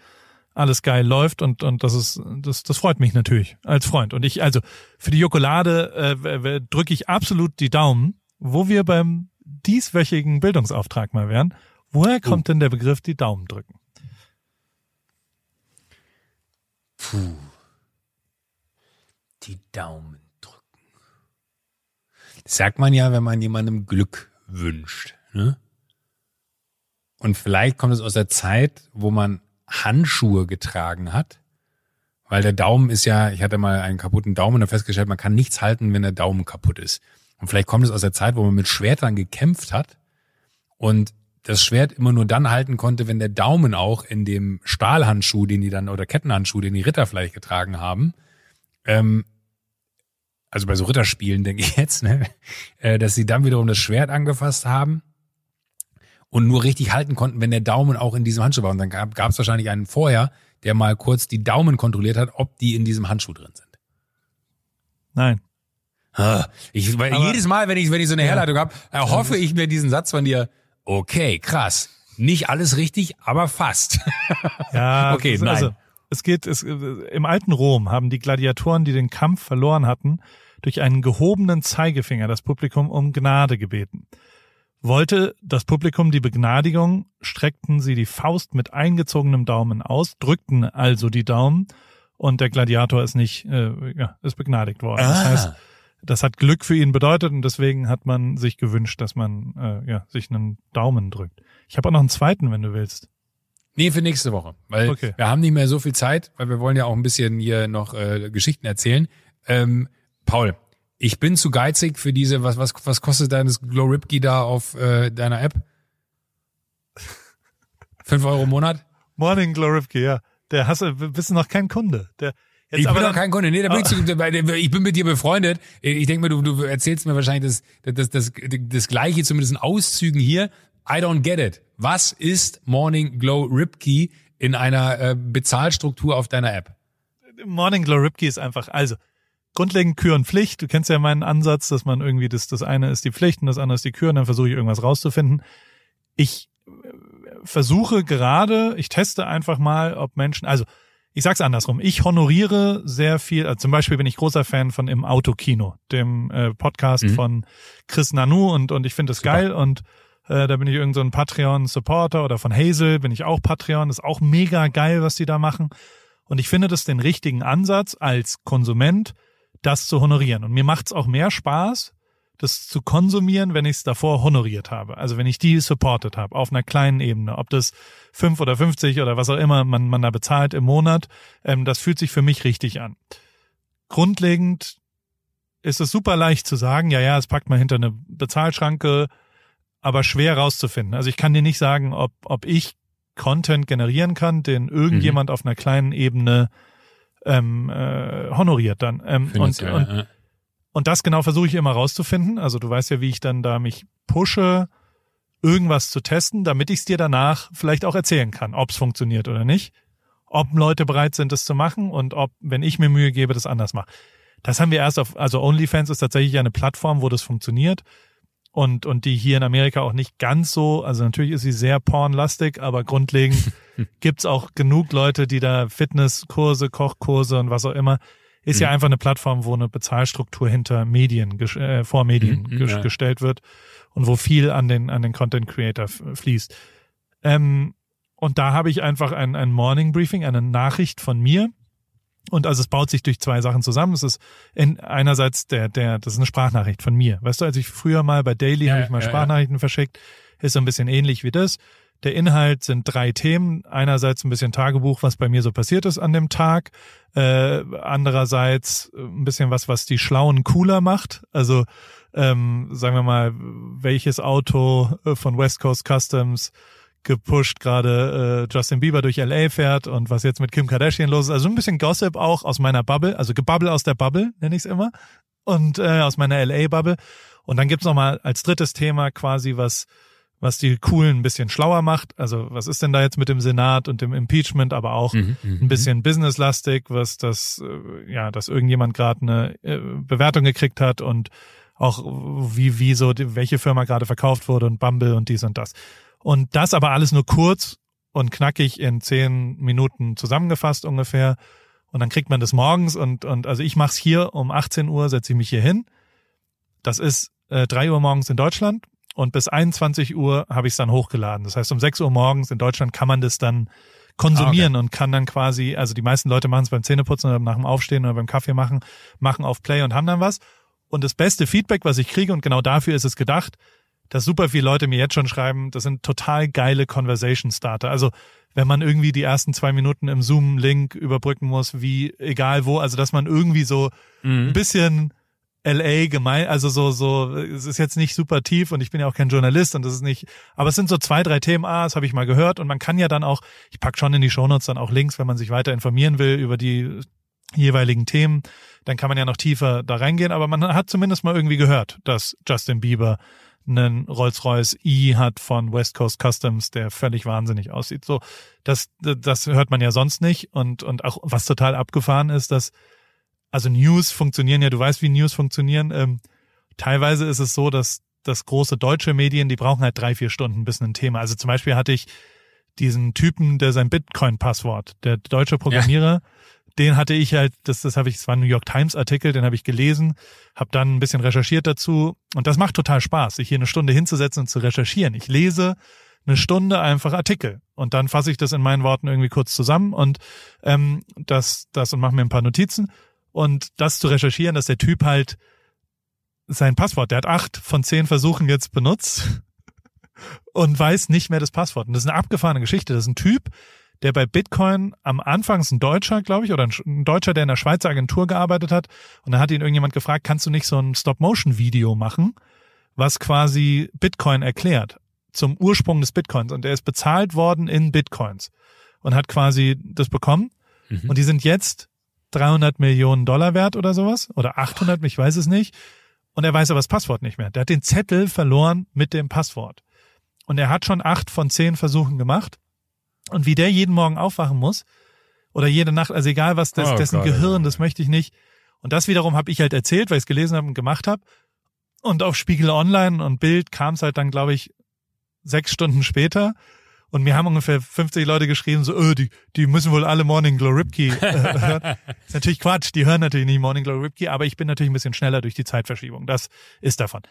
S2: alles geil läuft und, und das ist, das, das freut mich natürlich als Freund. Und ich, also für die Jokolade äh, drücke ich absolut die Daumen, wo wir beim dieswöchigen Bildungsauftrag mal wären Woher kommt oh. denn der Begriff die Daumen drücken?
S1: Puh. Die Daumen drücken. Das sagt man ja, wenn man jemandem Glück wünscht. Ne? Und vielleicht kommt es aus der Zeit, wo man Handschuhe getragen hat. Weil der Daumen ist ja, ich hatte mal einen kaputten Daumen und festgestellt, man kann nichts halten, wenn der Daumen kaputt ist. Und vielleicht kommt es aus der Zeit, wo man mit Schwertern gekämpft hat und das Schwert immer nur dann halten konnte, wenn der Daumen auch in dem Stahlhandschuh, den die dann, oder Kettenhandschuh, den die Ritter vielleicht getragen haben, ähm, also bei so Ritterspielen denke ich jetzt, ne, äh, dass sie dann wiederum das Schwert angefasst haben und nur richtig halten konnten, wenn der Daumen auch in diesem Handschuh war. Und dann gab es wahrscheinlich einen vorher, der mal kurz die Daumen kontrolliert hat, ob die in diesem Handschuh drin sind.
S2: Nein.
S1: Ich, weil jedes Mal, wenn ich, wenn ich so eine Herleitung ja. habe, erhoffe ich mir diesen Satz von dir, Okay, krass. Nicht alles richtig, aber fast. <laughs>
S2: Ja, okay, nein. Also, es geht, es, im alten Rom haben die Gladiatoren, die den Kampf verloren hatten, durch einen gehobenen Zeigefinger das Publikum um Gnade gebeten. Wollte das Publikum die Begnadigung, streckten sie die Faust mit eingezogenem Daumen aus, drückten also die Daumen und der Gladiator ist nicht, äh, ja, ist begnadigt worden. Ah. Das heißt, das hat Glück für ihn bedeutet und deswegen hat man sich gewünscht, dass man äh, ja, sich einen Daumen drückt. Ich habe auch noch einen zweiten, wenn du willst.
S1: Nee, für nächste Woche. Weil
S2: Okay.
S1: wir haben nicht mehr so viel Zeit, weil wir wollen ja auch ein bisschen hier noch äh, Geschichten erzählen. Ähm, Paul, ich bin zu geizig für diese, was, was, was kostet deines Glow Ripkey da auf äh, deiner App? <laughs> Fünf Euro im Monat?
S2: Morning Glorifke, ja. Der hast du, bist du noch kein Kunde. Der, jetzt
S1: ich bin doch kein Kunde. Nee, da bin ich, zu, bei dem- ich bin mit dir befreundet. Ich denke mir, du, du erzählst mir wahrscheinlich das, das, das, das Gleiche, zumindest in Auszügen hier. I don't get it. Was ist Morning Glow Ripkey in einer äh, Bezahlstruktur auf deiner App?
S2: Morning Glow Ripkey ist einfach, also grundlegend Kür und Pflicht. Du kennst ja meinen Ansatz, dass man irgendwie das, das eine ist die Pflicht und das andere ist die Kür und dann versuche ich irgendwas rauszufinden. Ich äh, versuche gerade, ich teste einfach mal, ob Menschen, also ich sag's andersrum, ich honoriere sehr viel, also zum Beispiel bin ich großer Fan von Im Autokino, dem äh, Podcast
S1: Mhm.
S2: von Chris Nanu und, und ich finde es geil und äh, da bin ich irgend so ein Patreon-Supporter oder von Hazel bin ich auch Patreon, ist auch mega geil, was die da machen. Und ich finde das den richtigen Ansatz als Konsument, das zu honorieren. Und mir macht's auch mehr Spaß, das zu konsumieren, wenn ich es davor honoriert habe. Also wenn ich die supported habe, auf einer kleinen Ebene. Ob das fünf oder 50 oder was auch immer man, man da bezahlt im Monat, ähm, das fühlt sich für mich richtig an. Grundlegend ist es super leicht zu sagen, ja, ja, es packt man hinter eine Bezahlschranke, aber schwer rauszufinden. Also ich kann dir nicht sagen, ob, ob ich Content generieren kann, den irgendjemand auf einer kleinen Ebene ähm, äh, honoriert dann. Ähm, und,
S1: Finanziell,
S2: und,
S1: äh,
S2: und das genau versuche ich immer rauszufinden. Also du weißt ja, wie ich dann da mich pushe, irgendwas zu testen, damit ich es dir danach vielleicht auch erzählen kann, ob es funktioniert oder nicht. Ob Leute bereit sind, das zu machen und ob, wenn ich mir Mühe gebe, das anders mache. Das haben wir erst auf, also OnlyFans ist tatsächlich eine Plattform, wo das funktioniert. Und, und die hier in Amerika auch nicht ganz so, also natürlich ist sie sehr pornlastig, aber grundlegend <laughs> gibt's auch genug Leute, die da Fitnesskurse, Kochkurse und was auch immer. Ist ja
S1: Mhm.
S2: einfach eine Plattform, wo eine Bezahlstruktur hinter Medien, äh, vor Medien
S1: Mhm,
S2: ges
S1: ja.
S2: gestellt wird und wo viel an den, an den Content Creator fließt. Ähm, und da habe ich einfach ein, ein Morning Briefing, eine Nachricht von mir. Und also es baut sich durch zwei Sachen zusammen. Es ist in, einerseits der, der, das ist eine Sprachnachricht von mir. Weißt du, als ich früher mal bei Daily
S1: Ja,
S2: habe ich mal
S1: ja, ja.
S2: Sprachnachrichten verschickt, ist so ein bisschen ähnlich wie das. Der Inhalt sind drei Themen. Einerseits ein bisschen Tagebuch, was bei mir so passiert ist an dem Tag. Äh, andererseits ein bisschen was, was die Schlauen cooler macht. Also ähm, sagen wir mal, welches Auto äh, von West Coast Customs gepusht gerade äh, Justin Bieber durch LA fährt und was jetzt mit Kim Kardashian los ist. Also ein bisschen Gossip auch aus meiner Bubble, also Gebubble aus der Bubble, nenne ich es immer. Und äh, aus meiner LA-Bubble. Und dann gibt's noch mal als drittes Thema quasi was, was die Coolen ein bisschen schlauer macht. Also was ist denn da jetzt mit dem Senat und dem Impeachment, aber auch
S1: Mhm, mhm,
S2: ein bisschen businesslastig, was das, äh, ja, dass irgendjemand gerade eine äh, Bewertung gekriegt hat und auch wie, wie so, welche Firma gerade verkauft wurde und Bumble und dies und das. Und das aber alles nur kurz und knackig in zehn Minuten zusammengefasst ungefähr. Und dann kriegt man das morgens und, und also ich mach's hier um 18 Uhr, setze ich mich hier hin. Das ist äh, 3 Uhr morgens in Deutschland und bis 21 Uhr habe ich es dann hochgeladen. Das heißt, um 6 Uhr morgens in Deutschland kann man das dann konsumieren und kann dann quasi, also die meisten Leute machen es beim Zähneputzen oder nach dem Aufstehen oder beim Kaffee machen, machen auf Play und haben dann was. Und das beste Feedback, was ich kriege, und genau dafür ist es gedacht, dass super viele Leute mir jetzt schon schreiben, das sind total geile Conversation Starter. Also wenn man irgendwie die ersten zwei Minuten im Zoom-Link überbrücken muss, wie egal wo, also dass man irgendwie so ein
S1: Mhm.
S2: bisschen LA gemein, also so, so, es ist jetzt nicht super tief und ich bin ja auch kein Journalist und das ist nicht, aber es sind so zwei, drei Themen, ah, das habe ich mal gehört und man kann ja dann auch, ich pack schon in die Shownotes dann auch Links, wenn man sich weiter informieren will über die jeweiligen Themen, dann kann man ja noch tiefer da reingehen, aber man hat zumindest mal irgendwie gehört, dass Justin Bieber einen Rolls-Royce E hat von West Coast Customs, der völlig wahnsinnig aussieht. So, das, das hört man ja sonst nicht und, und auch was total abgefahren ist, dass also News funktionieren ja, du weißt, wie News funktionieren. Ähm, teilweise ist es so, dass dass große deutsche Medien, die brauchen halt drei, vier Stunden bis ein Thema. Also zum Beispiel hatte ich diesen Typen, der sein Bitcoin-Passwort, der deutsche Programmierer, den hatte ich halt, das, das habe ich, es war ein New York Times Artikel, den habe ich gelesen, habe dann ein bisschen recherchiert dazu und das macht total Spaß, sich hier eine Stunde hinzusetzen und zu recherchieren. Ich lese eine Stunde einfach Artikel und dann fasse ich das in meinen Worten irgendwie kurz zusammen und ähm, das, das und mache mir ein paar Notizen und das zu recherchieren, dass der Typ halt sein Passwort, der hat acht von zehn Versuchen jetzt benutzt <laughs> und weiß nicht mehr das Passwort. Und das ist eine abgefahrene Geschichte. Das ist ein Typ, der bei Bitcoin am Anfang ist ein Deutscher, glaube ich, oder ein Deutscher, der in der Schweizer Agentur gearbeitet hat. Und dann hat ihn irgendjemand gefragt, kannst du nicht so ein Stop-Motion-Video machen, was quasi Bitcoin erklärt zum Ursprung des Bitcoins. Und er ist bezahlt worden in Bitcoins und hat quasi das bekommen. Mhm. Und die sind jetzt 300 Millionen Dollar wert oder sowas oder 800, ich weiß es nicht. Und er weiß aber das Passwort nicht mehr. Der hat den Zettel verloren mit dem Passwort. Und er hat schon acht von zehn Versuchen gemacht. Und wie der jeden Morgen aufwachen muss oder jede Nacht, also egal was, das, oh, dessen Gott, Gehirn, das möchte ich nicht. Und das wiederum habe ich halt erzählt, weil ich es gelesen habe und gemacht habe. Und auf Spiegel Online und Bild kam es halt dann, glaube ich, sechs Stunden später. Und mir haben ungefähr 50 Leute geschrieben, so, öh, die, die müssen wohl alle Morning Glow Ripkey äh, <laughs> hören. ist natürlich Quatsch, die hören natürlich nicht Morning Glow Ripkey, aber ich bin natürlich ein bisschen schneller durch die Zeitverschiebung. Das ist davon.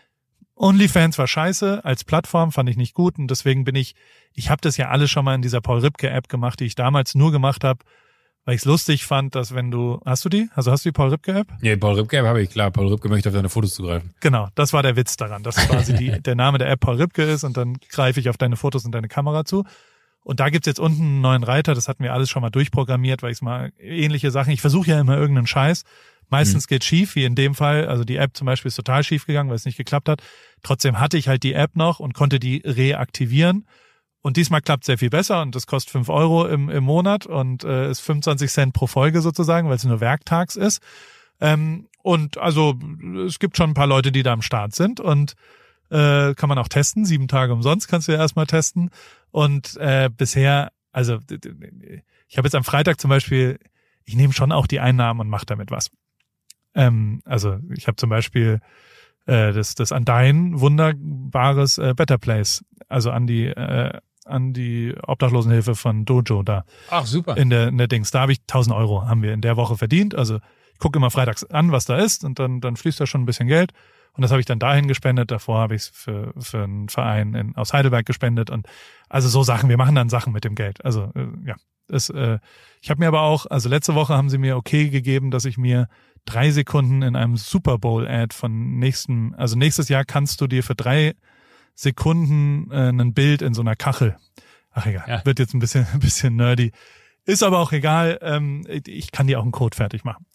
S2: OnlyFans war scheiße, als Plattform fand ich nicht gut und deswegen bin ich, ich habe das ja alles schon mal in dieser Paul Ripke App gemacht, die ich damals nur gemacht habe, weil ich es lustig fand, dass wenn du, hast du die? Also hast du die Paul Ripke App?
S1: Ja, Paul Ripke App habe ich, klar. Paul Ripke möchte auf deine Fotos zugreifen.
S2: Genau, das war der Witz daran, dass quasi die, <laughs> der Name der App Paul Ripke ist und dann greife ich auf deine Fotos und deine Kamera zu. Und da gibt's jetzt unten einen neuen Reiter, das hatten wir alles schon mal durchprogrammiert, weil ich mal ähnliche Sachen, ich versuche ja immer irgendeinen Scheiß. Meistens mhm. geht schief, wie in dem Fall. Also die App zum Beispiel ist total schief gegangen, weil es nicht geklappt hat. Trotzdem hatte ich halt die App noch und konnte die reaktivieren. Und diesmal klappt sehr viel besser und das kostet fünf Euro im, im Monat und äh, ist 25 Cent pro Folge sozusagen, weil es nur werktags ist. Ähm, und also es gibt schon ein paar Leute, die da am Start sind und äh, kann man auch testen. Sieben Tage umsonst kannst du ja erstmal testen. Und äh, bisher, also ich habe jetzt am Freitag zum Beispiel, ich nehme schon auch die Einnahmen und mache damit was. Ähm, also ich habe zum Beispiel äh, das, das an dein wunderbares äh, Better Place, also an die äh, an die Obdachlosenhilfe von Dojo da.
S1: Ach, super.
S2: In der, in der Dings. Da habe ich 1000 Euro, haben wir in der Woche verdient. Also ich gucke immer freitags an, was da ist und dann, dann fließt da schon ein bisschen Geld. Und das habe ich dann dahin gespendet. Davor habe ich es für, für einen Verein in, aus Heidelberg gespendet. Und also so Sachen, wir machen dann Sachen mit dem Geld. Also äh, ja, es, äh, ich habe mir aber auch, also letzte Woche haben sie mir okay gegeben, dass ich mir drei Sekunden in einem Super Bowl-Ad von nächsten, also nächstes Jahr kannst du dir für drei Sekunden äh, ein Bild in so einer Kachel. Ach egal, ja. wird jetzt ein bisschen, <laughs> ein bisschen nerdy. Ist aber auch egal. Ähm, ich kann dir auch einen Code fertig machen.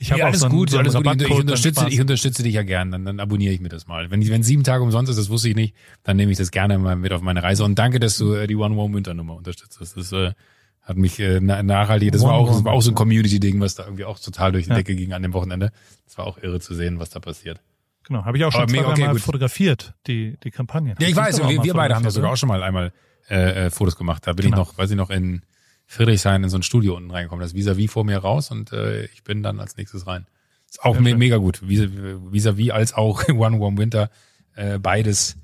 S1: Ich habe ja, alles so einen, gut, so alles gut. Ich, unterstütze, ich unterstütze dich ja gern. Dann, dann abonniere ich mir das mal. Wenn, wenn sieben Tage umsonst ist, das wusste ich nicht, dann nehme ich das gerne mal mit auf meine Reise. Und danke, dass du äh, die One Warm Winter Nummer unterstützt. Das ist, äh, hat mich äh, nachhaltig. Das war auch, das war auch so ein Community-Ding, was da irgendwie auch total durch die ja. Decke ging an dem Wochenende. Das war auch irre zu sehen, was da passiert.
S2: Genau, habe ich auch schon Aber, zwei, okay, mal gut. fotografiert, die, die Kampagne.
S1: Ja, ich weiß, wir, wir beide haben da sogar auch schon mal einmal äh, äh, Fotos gemacht. Da bin genau. ich noch, weiß ich noch, in Friedrichshain in so ein Studio unten reingekommen. Das vis-à-vis vor mir raus und äh, ich bin dann als nächstes rein. Ist auch me mega gut. Vis-à-vis als auch <laughs> One Warm Winter. Äh, beides,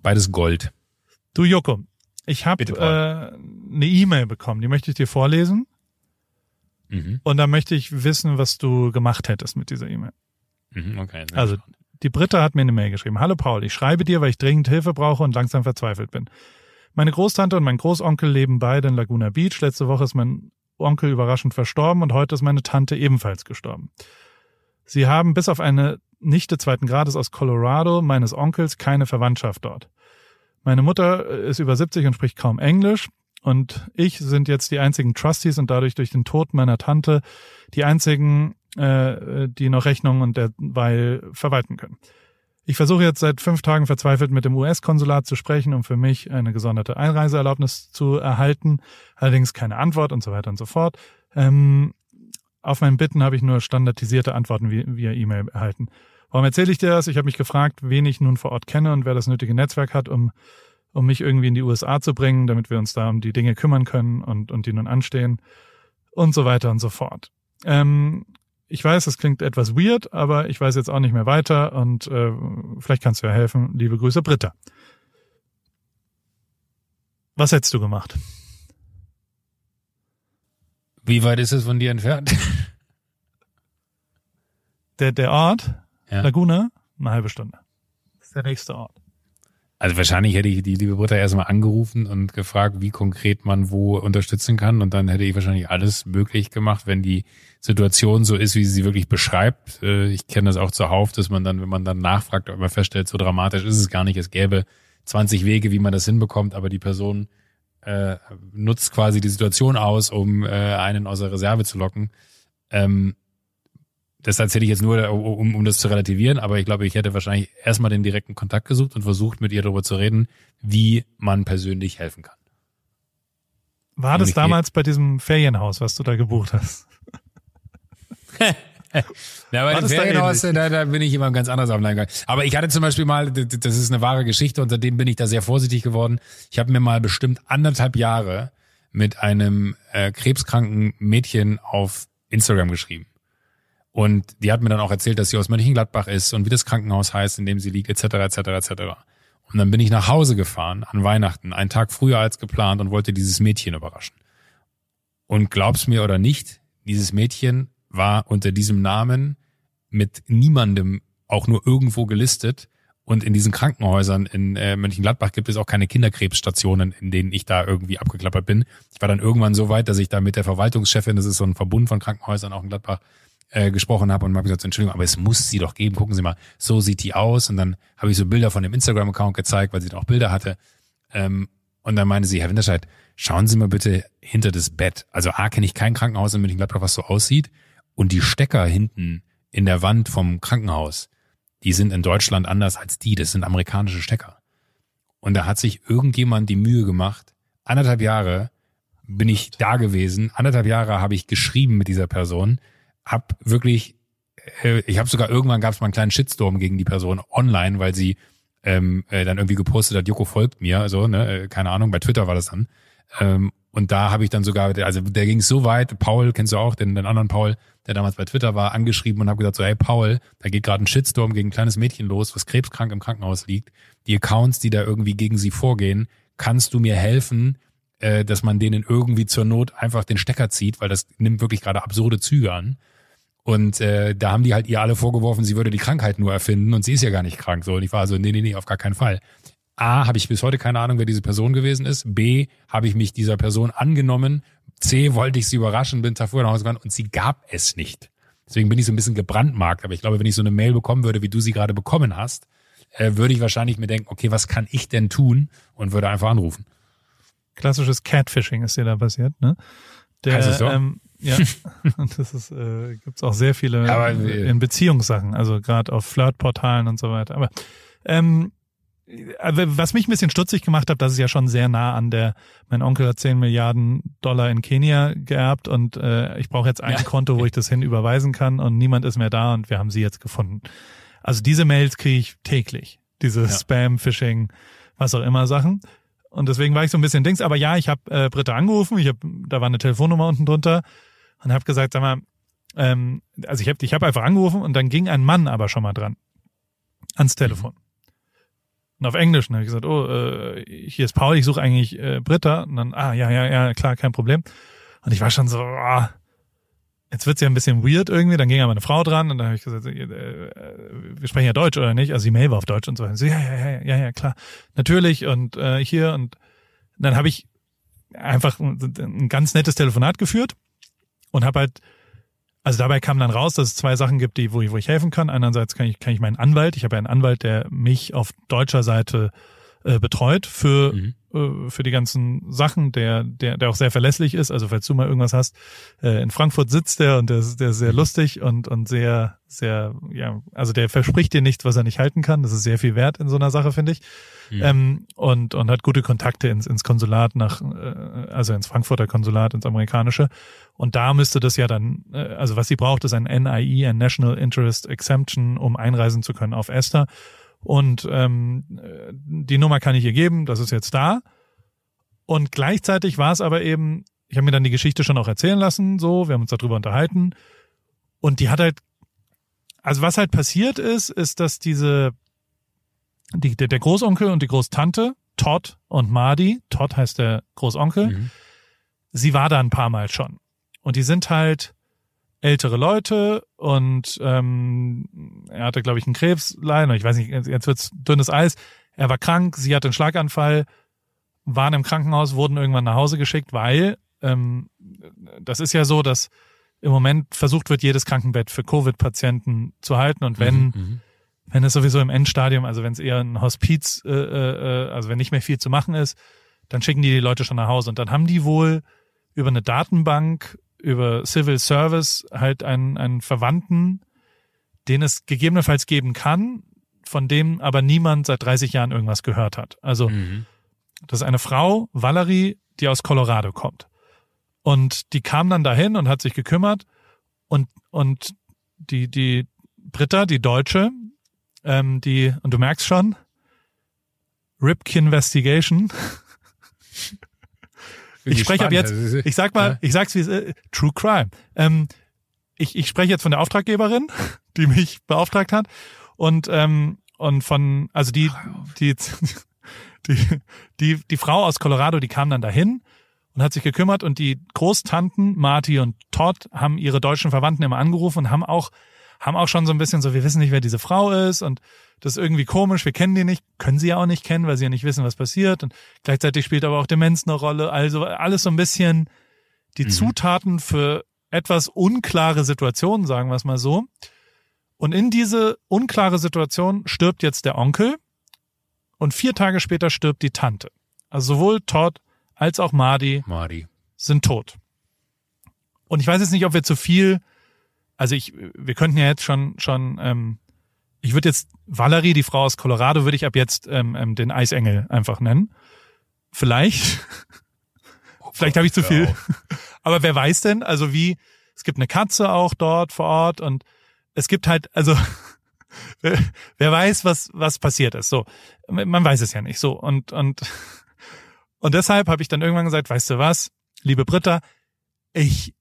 S1: beides Gold.
S2: Du Joko, ich habe äh, eine E-Mail bekommen, die möchte ich dir vorlesen. Mhm. Und da möchte ich wissen, was du gemacht hättest mit dieser E-Mail. Mhm, okay. Also. Die Britta hat mir eine Mail geschrieben. Hallo Paul, ich schreibe dir, weil ich dringend Hilfe brauche und langsam verzweifelt bin. Meine Großtante und mein Großonkel leben beide in Laguna Beach. Letzte Woche ist mein Onkel überraschend verstorben und heute ist meine Tante ebenfalls gestorben. Sie haben bis auf eine Nichte zweiten Grades aus Colorado meines Onkels keine Verwandtschaft dort. Meine Mutter ist über 70 und spricht kaum Englisch und ich sind jetzt die einzigen Trustees und dadurch durch den Tod meiner Tante die einzigen äh, die noch Rechnungen und derweil verwalten können. Ich versuche jetzt seit fünf Tagen verzweifelt mit dem US-Konsulat zu sprechen, um für mich eine gesonderte Einreiseerlaubnis zu erhalten, allerdings keine Antwort und so weiter und so fort. Ähm, auf meinen Bitten habe ich nur standardisierte Antworten via E-Mail erhalten. Warum erzähle ich dir das? Ich habe mich gefragt, wen ich nun vor Ort kenne und wer das nötige Netzwerk hat, um, um mich irgendwie in die USA zu bringen, damit wir uns da um die Dinge kümmern können und, und die nun anstehen und so weiter und so fort. Ähm, ich weiß, das klingt etwas weird, aber ich weiß jetzt auch nicht mehr weiter und äh, vielleicht kannst du ja helfen. Liebe Grüße, Britta. Was hättest du gemacht?
S1: Wie weit ist es von dir entfernt?
S2: Der, der Ort, ja. Laguna, eine halbe Stunde. Das ist der nächste Ort.
S1: Also wahrscheinlich hätte ich die liebe Britta erstmal angerufen und gefragt, wie konkret man wo unterstützen kann. Und dann hätte ich wahrscheinlich alles möglich gemacht, wenn die Situation so ist, wie sie sie wirklich beschreibt. Äh, ich kenne das auch zuhauf, dass man dann, wenn man dann nachfragt, man feststellt, so dramatisch ist es gar nicht. Es gäbe 20 Wege, wie man das hinbekommt, aber die Person äh, nutzt quasi die Situation aus, um äh, einen aus der Reserve zu locken. Ähm, das erzähle ich jetzt nur, um, um das zu relativieren, aber ich glaube, ich hätte wahrscheinlich erstmal den direkten Kontakt gesucht und versucht, mit ihr darüber zu reden, wie man persönlich helfen kann.
S2: War das damals bei diesem Ferienhaus, was du da gebucht hast? <laughs>
S1: ja, bei dem Ferienhaus, da, da, bin ich immer ganz anders auf den Aber ich hatte zum Beispiel mal, das ist eine wahre Geschichte, und seitdem bin ich da sehr vorsichtig geworden. Ich habe mir mal bestimmt anderthalb Jahre mit einem äh, krebskranken Mädchen auf Instagram geschrieben. Und die hat mir dann auch erzählt, dass sie aus Mönchengladbach ist und wie das Krankenhaus heißt, in dem sie liegt, etc., etc., etc. Und dann bin ich nach Hause gefahren an Weihnachten, einen Tag früher als geplant und wollte dieses Mädchen überraschen. Und glaub's mir oder nicht, dieses Mädchen war unter diesem Namen mit niemandem auch nur irgendwo gelistet. Und in diesen Krankenhäusern in äh, Mönchengladbach gibt es auch keine Kinderkrebsstationen, in denen ich da irgendwie abgeklappert bin. Ich war dann irgendwann so weit, dass ich da mit der Verwaltungschefin, das ist so ein Verbund von Krankenhäusern auch in Gladbach, äh, gesprochen habe und habe gesagt, Entschuldigung, aber es muss sie doch geben, gucken Sie mal, so sieht die aus. Und dann habe ich so Bilder von dem Instagram-Account gezeigt, weil sie da auch Bilder hatte. Ähm, und dann meinte sie, Herr Winterscheid, schauen Sie mal bitte hinter das Bett. Also A, kenne ich kein Krankenhaus in Mönchengladbach, was so aussieht. Und die Stecker hinten in der Wand vom Krankenhaus, die sind in Deutschland anders als die. Das sind amerikanische Stecker. Und da hat sich irgendjemand die Mühe gemacht, anderthalb Jahre bin ich da gewesen, anderthalb Jahre habe ich geschrieben mit dieser Person, hab wirklich, äh, ich habe sogar irgendwann gab es mal einen kleinen Shitstorm gegen die Person online, weil sie ähm, äh, dann irgendwie gepostet hat, Joko folgt mir, also ne, äh, keine Ahnung, bei Twitter war das dann. Ähm, und da habe ich dann sogar, also der ging so weit, Paul, kennst du auch, den, den anderen Paul, der damals bei Twitter war, angeschrieben und habe gesagt so, hey Paul, da geht gerade ein Shitstorm gegen ein kleines Mädchen los, was krebskrank im Krankenhaus liegt. Die Accounts, die da irgendwie gegen sie vorgehen, kannst du mir helfen, äh, dass man denen irgendwie zur Not einfach den Stecker zieht, weil das nimmt wirklich gerade absurde Züge an. Und äh, da haben die halt ihr alle vorgeworfen, sie würde die Krankheit nur erfinden und sie ist ja gar nicht krank. So, und ich war so, nee, nee, nee, auf gar keinen Fall. A, habe ich bis heute keine Ahnung, wer diese Person gewesen ist. B, habe ich mich dieser Person angenommen. C, wollte ich sie überraschen, bin davor nach Hause gegangen und sie gab es nicht. Deswegen bin ich so ein bisschen gebrandmarkt. Aber ich glaube, wenn ich so eine Mail bekommen würde, wie du sie gerade bekommen hast, äh, würde ich wahrscheinlich mir denken, okay, was kann ich denn tun? Und würde einfach anrufen.
S2: Klassisches Catfishing ist dir da passiert, ne? Der,
S1: heißt es so?
S2: Ähm, ja, <laughs> und das ist, äh, gibt's auch sehr viele Aber, in Beziehungssachen, also gerade auf Flirtportalen und so weiter. Aber ähm, was mich ein bisschen stutzig gemacht hat, das ist ja schon sehr nah an der, mein Onkel hat 10 Milliarden Dollar in Kenia geerbt und äh, ich brauche jetzt ein ja. Konto, wo ich das hin überweisen kann und niemand ist mehr da und wir haben sie jetzt gefunden. Also diese Mails kriege ich täglich, diese ja. Spam, Phishing, was auch immer Sachen. Und deswegen war ich so ein bisschen Dings, aber ja, ich habe äh, Britta angerufen, ich hab, da war eine Telefonnummer unten drunter und habe gesagt, sag mal, ähm, also ich habe ich hab einfach angerufen und dann ging ein Mann aber schon mal dran ans Telefon. Und auf Englisch, und habe ich gesagt, oh, äh, hier ist Paul, ich suche eigentlich äh, Britta. Und dann, ah, ja, ja, ja, klar, kein Problem. Und ich war schon so, ah, jetzt wird's ja ein bisschen weird irgendwie. Dann ging aber eine Frau dran und dann habe ich gesagt, äh, wir sprechen ja Deutsch oder nicht? Also die Mail war auf Deutsch und so. Und so ja, ja, ja, ja, ja, klar, natürlich und äh, hier und dann habe ich einfach ein ganz nettes Telefonat geführt und habe halt, also dabei kam dann raus, dass es zwei Sachen gibt, die, wo ich, wo ich helfen kann. Einerseits kann ich, kann ich meinen Anwalt, ich habe ja einen Anwalt, der mich auf deutscher Seite äh, betreut für mhm. Äh, für die ganzen Sachen, der der der auch sehr verlässlich ist. Also falls du mal irgendwas hast, äh, in Frankfurt sitzt der und der ist, der ist sehr mhm. lustig und und sehr sehr ja also der verspricht dir nichts, was er nicht halten kann. Das ist sehr viel wert in so einer Sache, finde ich. Mhm. Ähm, und und hat gute Kontakte ins ins Konsulat nach äh, also ins Frankfurter Konsulat ins amerikanische. Und da müsste das ja dann äh, also was sie braucht ist ein NIE, ein National Interest Exemption, um einreisen zu können auf Esther. Und ähm, die Nummer kann ich ihr geben, das ist jetzt da. Und gleichzeitig war es aber eben, ich habe mir dann die Geschichte schon auch erzählen lassen, so, wir haben uns darüber unterhalten. Und die hat halt, also was halt passiert ist, ist, dass diese, die, der, Großonkel und die Großtante, Todd und Mardi, Todd heißt der Großonkel, mhm. sie war da ein paar Mal schon. Und die sind halt, ältere Leute und ähm, er hatte, glaube ich, einen Krebsleiden. Ich weiß nicht, jetzt wird's dünnes Eis. Er war krank, sie hatte einen Schlaganfall, waren im Krankenhaus, wurden irgendwann nach Hause geschickt, weil ähm, das ist ja so, dass im Moment versucht wird, jedes Krankenbett für Covid-Patienten zu halten und wenn mhm, mhm. wenn es sowieso im Endstadium, also wenn es eher ein Hospiz, äh, äh, also wenn nicht mehr viel zu machen ist, dann schicken die die Leute schon nach Hause. Und dann haben die wohl über eine Datenbank, über Civil Service halt einen, einen Verwandten, den es gegebenenfalls geben kann, von dem aber niemand seit 30 Jahren irgendwas gehört hat. Also
S1: Mhm.
S2: das ist eine Frau, Valerie, die aus Colorado kommt. Und die kam dann dahin und hat sich gekümmert. Und, und die, die Britta, die Deutsche, ähm, die, und du merkst schon, Ripke Investigation. <laughs> Ich spreche ab jetzt,
S1: Also,
S2: ich sag mal, ich sag's wie es ist, True Crime. Ähm, ich, ich spreche jetzt von der Auftraggeberin, <laughs> die mich beauftragt hat. Und ähm, und von also die die <laughs> die die die Frau aus Colorado, die kam dann dahin und hat sich gekümmert. Und die Großtanten Marty und Todd haben ihre deutschen Verwandten immer angerufen und haben auch haben auch schon so ein bisschen so, wir wissen nicht, wer diese Frau ist und das ist irgendwie komisch, wir kennen die nicht, können sie ja auch nicht kennen, weil sie ja nicht wissen, was passiert und gleichzeitig spielt aber auch Demenz eine Rolle, also alles so ein bisschen die
S1: Mhm.
S2: Zutaten für etwas unklare Situationen, sagen wir es mal so. Und in diese unklare Situation stirbt jetzt der Onkel und vier Tage später stirbt die Tante. Also sowohl Todd als auch Marty. sind tot. Und ich weiß jetzt nicht, ob wir zu viel, also ich, wir könnten ja jetzt schon, schon, ähm, ich würde jetzt Valerie, die Frau aus Colorado, würde ich ab jetzt ähm, ähm, den Eisengel einfach nennen. Vielleicht. <laughs> Vielleicht habe ich zu viel. <laughs> Aber wer weiß denn, also wie, es gibt eine Katze auch dort vor Ort und es gibt halt, also <laughs> wer, wer weiß, was, was passiert ist. So, man weiß es ja nicht. So, und, und, und deshalb habe ich dann irgendwann gesagt, weißt du was, liebe Britta, ich,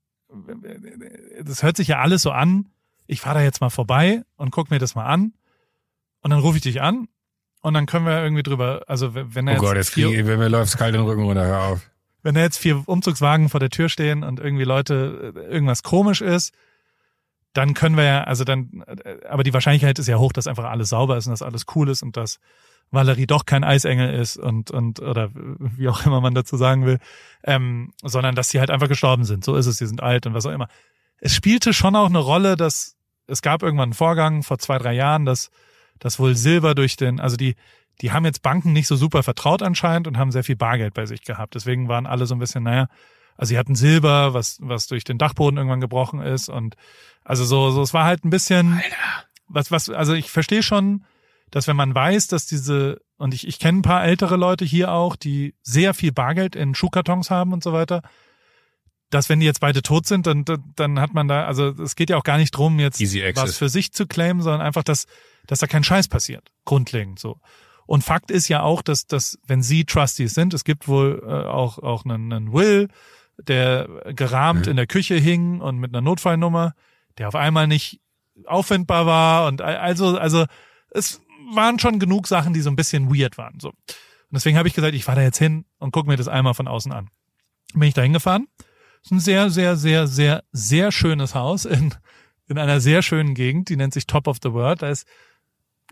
S2: das hört sich ja alles so an, ich fahre da jetzt mal vorbei und guck mir das mal an und dann rufe ich dich an und dann können wir irgendwie drüber, also wenn er
S1: Oh
S2: jetzt
S1: Gott, jetzt kriege wenn mir läuft's kalt den Rücken runter, hör auf.
S2: wenn da jetzt vier Umzugswagen vor der Tür stehen und irgendwie Leute äh, irgendwas komisch ist, dann können wir ja, also dann, äh, aber die Wahrscheinlichkeit ist ja hoch, dass einfach alles sauber ist und dass alles cool ist und dass Valerie doch kein Eisengel ist und, und, oder wie auch immer man dazu sagen will, ähm, sondern dass sie halt einfach gestorben sind. So ist es, sie sind alt und was auch immer. Es spielte schon auch eine Rolle, dass es gab irgendwann einen Vorgang vor zwei, drei Jahren, dass, dass wohl Silber durch den, also die, die haben jetzt Banken nicht so super vertraut anscheinend und haben sehr viel Bargeld bei sich gehabt. Deswegen waren alle so ein bisschen, naja, also sie hatten Silber, was, was durch den Dachboden irgendwann gebrochen ist und also so, so, es war halt ein bisschen, was, was, also ich verstehe schon, dass wenn man weiß, dass diese, und ich, ich kenne ein paar ältere Leute hier auch, die sehr viel Bargeld in Schuhkartons haben und so weiter, dass wenn die jetzt beide tot sind, dann, dann, dann hat man da, also es geht ja auch gar nicht drum, jetzt was für sich zu claimen, sondern einfach, dass, dass da kein Scheiß passiert. Grundlegend so. Und Fakt ist ja auch, dass, dass wenn sie Trustees sind, es gibt wohl äh, auch, auch einen, einen Will, der gerahmt
S1: Mhm.
S2: in der Küche hing und mit einer Notfallnummer, der auf einmal nicht auffindbar war und al- also, also es waren schon genug Sachen, die so ein bisschen weird waren. So. Und deswegen habe ich gesagt, ich fahre da jetzt hin und gucke mir das einmal von außen an. Bin ich da hingefahren. Ist ein sehr, sehr, sehr, sehr, sehr schönes Haus in, in einer sehr schönen Gegend, die nennt sich Top of the World. Da ist,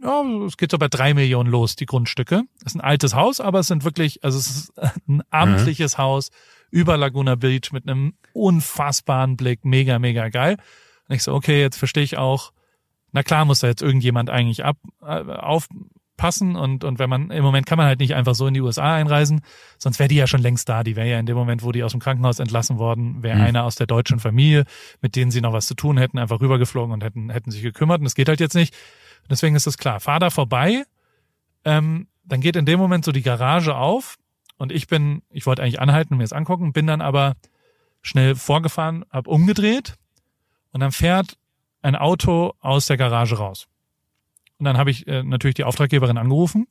S2: ja, es geht so bei drei Millionen los, die Grundstücke. Es ist ein altes Haus, aber es sind wirklich, also es ist ein amtliches Haus über Laguna Beach mit einem unfassbaren Blick, mega, mega geil. Und ich so, okay, jetzt verstehe ich auch, na klar muss da jetzt irgendjemand eigentlich ab, äh, aufpassen und, und wenn man, im Moment kann man halt nicht einfach so in die USA einreisen, sonst wäre die ja schon längst da. Die wäre ja in dem Moment, wo die aus dem Krankenhaus entlassen worden, wäre
S1: Mhm.
S2: einer aus der deutschen Familie, mit denen sie noch was zu tun hätten, einfach rübergeflogen und hätten, hätten sich gekümmert und das geht halt jetzt nicht. Deswegen ist es klar, fahr da vorbei, ähm, dann geht in dem Moment so die Garage auf und ich bin, ich wollte eigentlich anhalten und mir das angucken, bin dann aber schnell vorgefahren, hab umgedreht und dann fährt ein Auto aus der Garage raus. Und dann habe ich äh, natürlich die Auftraggeberin angerufen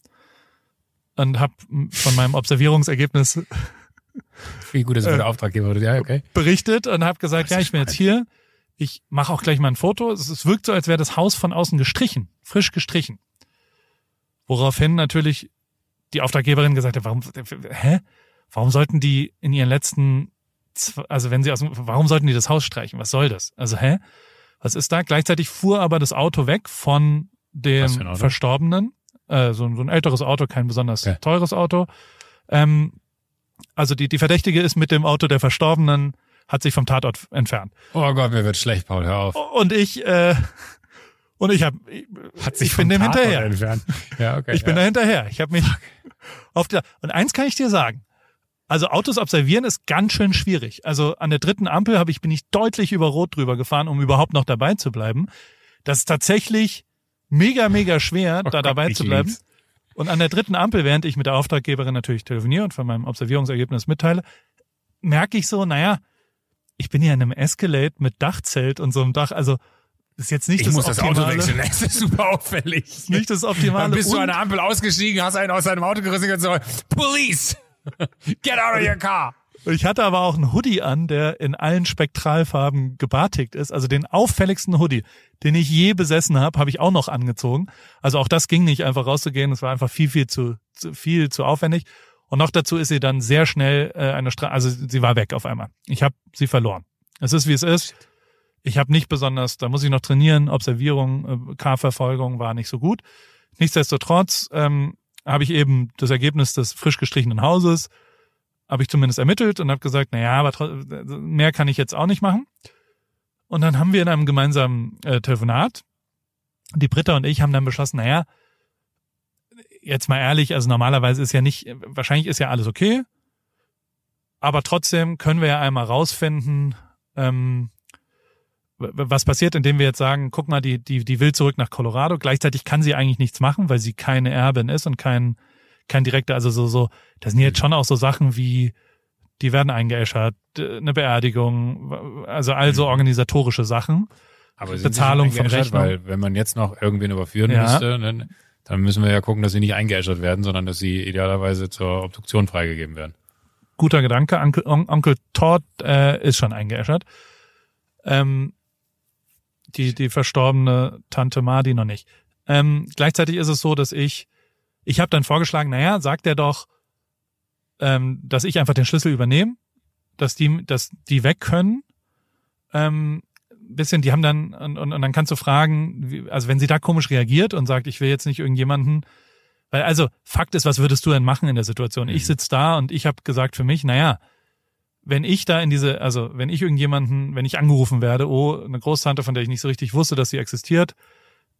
S2: und habe von meinem Observierungsergebnis <laughs>
S1: Wie gut für
S2: Äh,
S1: der Auftraggeber? Ja, okay.
S2: berichtet und habe gesagt, ja, ich bin jetzt hier. Ich mache auch gleich mal ein Foto. Es, wirkt so, als wäre das Haus von außen gestrichen, frisch gestrichen. Woraufhin natürlich die Auftraggeberin gesagt hat, warum, hä? Warum sollten die in ihren letzten, also wenn sie aus dem, warum sollten die das Haus streichen? Was soll das? Also, hä? Was ist da? Gleichzeitig fuhr aber das Auto weg von dem? Verstorbenen. Äh, so, ein- so ein älteres Auto, kein besonders
S1: Okay.
S2: teures Auto. Ähm, also die, die Verdächtige ist mit dem Auto der Verstorbenen, hat sich vom Tatort entfernt.
S1: Oh Gott, mir wird schlecht, Paul, hör auf.
S2: Und ich, äh, Und ich habe,
S1: Hat sich
S2: ich bin dem
S1: Tatort
S2: hinterher.
S1: Entfernt. Ja, okay.
S2: Ich bin
S1: ja.
S2: da hinterher. Ich habe mich auf der und eins kann ich dir sagen. Also Autos observieren ist ganz schön schwierig. Also an der dritten Ampel habe ich bin ich deutlich über Rot drüber gefahren, um überhaupt noch dabei zu bleiben. Das ist tatsächlich mega mega schwer, <laughs>
S1: Oh
S2: da
S1: Gott,
S2: dabei zu bleiben.
S1: lieb's.
S2: Und an der dritten Ampel, während ich mit der Auftraggeberin natürlich telefoniere und von meinem Observierungsergebnis mitteile, merke ich so, naja, ich bin ja in einem Escalade mit Dachzelt und so einem Dach. Also ist jetzt nicht
S1: Ich
S2: das
S1: muss das Auto
S2: optimale,
S1: wechseln. Das ist super auffällig.
S2: nicht das optimale.
S1: Dann bist du an der Ampel ausgestiegen, hast einen aus seinem Auto gerissen und so, Police! Get out of your car!
S2: Ich hatte aber auch einen Hoodie an, der in allen Spektralfarben gebartigt ist. Also den auffälligsten Hoodie, den ich je besessen habe, habe ich auch noch angezogen. Also auch das ging nicht einfach rauszugehen. Es war einfach viel, viel zu, zu viel zu aufwendig. Und noch dazu ist sie dann sehr schnell äh, eine Straße, also sie war weg auf einmal. Ich habe sie verloren. Es ist wie es ist. Ich habe nicht besonders, da muss ich noch trainieren. Observierung, äh, K-Verfolgung war nicht so gut. Nichtsdestotrotz ähm, habe ich eben das Ergebnis des frisch gestrichenen Hauses habe ich zumindest ermittelt und habe gesagt, na ja, aber mehr kann ich jetzt auch nicht machen. Und dann haben wir in einem gemeinsamen äh, Telefonat, die Britta und ich haben dann beschlossen, na ja, jetzt mal ehrlich, also normalerweise ist ja nicht, wahrscheinlich ist ja alles okay, aber trotzdem können wir ja einmal rausfinden, ähm, was passiert, indem wir jetzt sagen, guck mal, die, die, die will zurück nach Colorado. Gleichzeitig kann sie eigentlich nichts machen, weil sie keine Erbin ist und kein, kein direkter, also so, so, das sind jetzt schon auch so Sachen wie, die werden eingeäschert, d- eine Beerdigung, also also
S1: Mhm.
S2: organisatorische Sachen.
S1: Aber
S2: Bezahlung von? Rechnung.
S1: Weil wenn man jetzt noch irgendwen überführen
S2: Ja.
S1: müsste, dann, dann müssen wir ja gucken, dass sie nicht eingeäschert werden, sondern dass sie idealerweise zur Obduktion freigegeben werden.
S2: Guter Gedanke. Onkel, On, Onkel Todd äh, ist schon eingeäschert. Ähm, die, die verstorbene Tante Mardi noch nicht. Ähm, gleichzeitig ist es so, dass ich, ich habe dann vorgeschlagen, naja, sagt er doch, ähm, dass ich einfach den Schlüssel übernehme, dass die, dass die weg können. Ähm, bisschen, die haben dann, und, und, und dann kannst du fragen, wie, also wenn sie da komisch reagiert und sagt, ich will jetzt nicht irgendjemanden, weil also Fakt ist, was würdest du denn machen in der Situation? Ich
S1: Mhm.
S2: sitz da und ich habe gesagt für mich, naja, wenn ich da in diese, also wenn ich irgendjemanden, wenn ich angerufen werde, oh, eine Großtante, von der ich nicht so richtig wusste, dass sie existiert,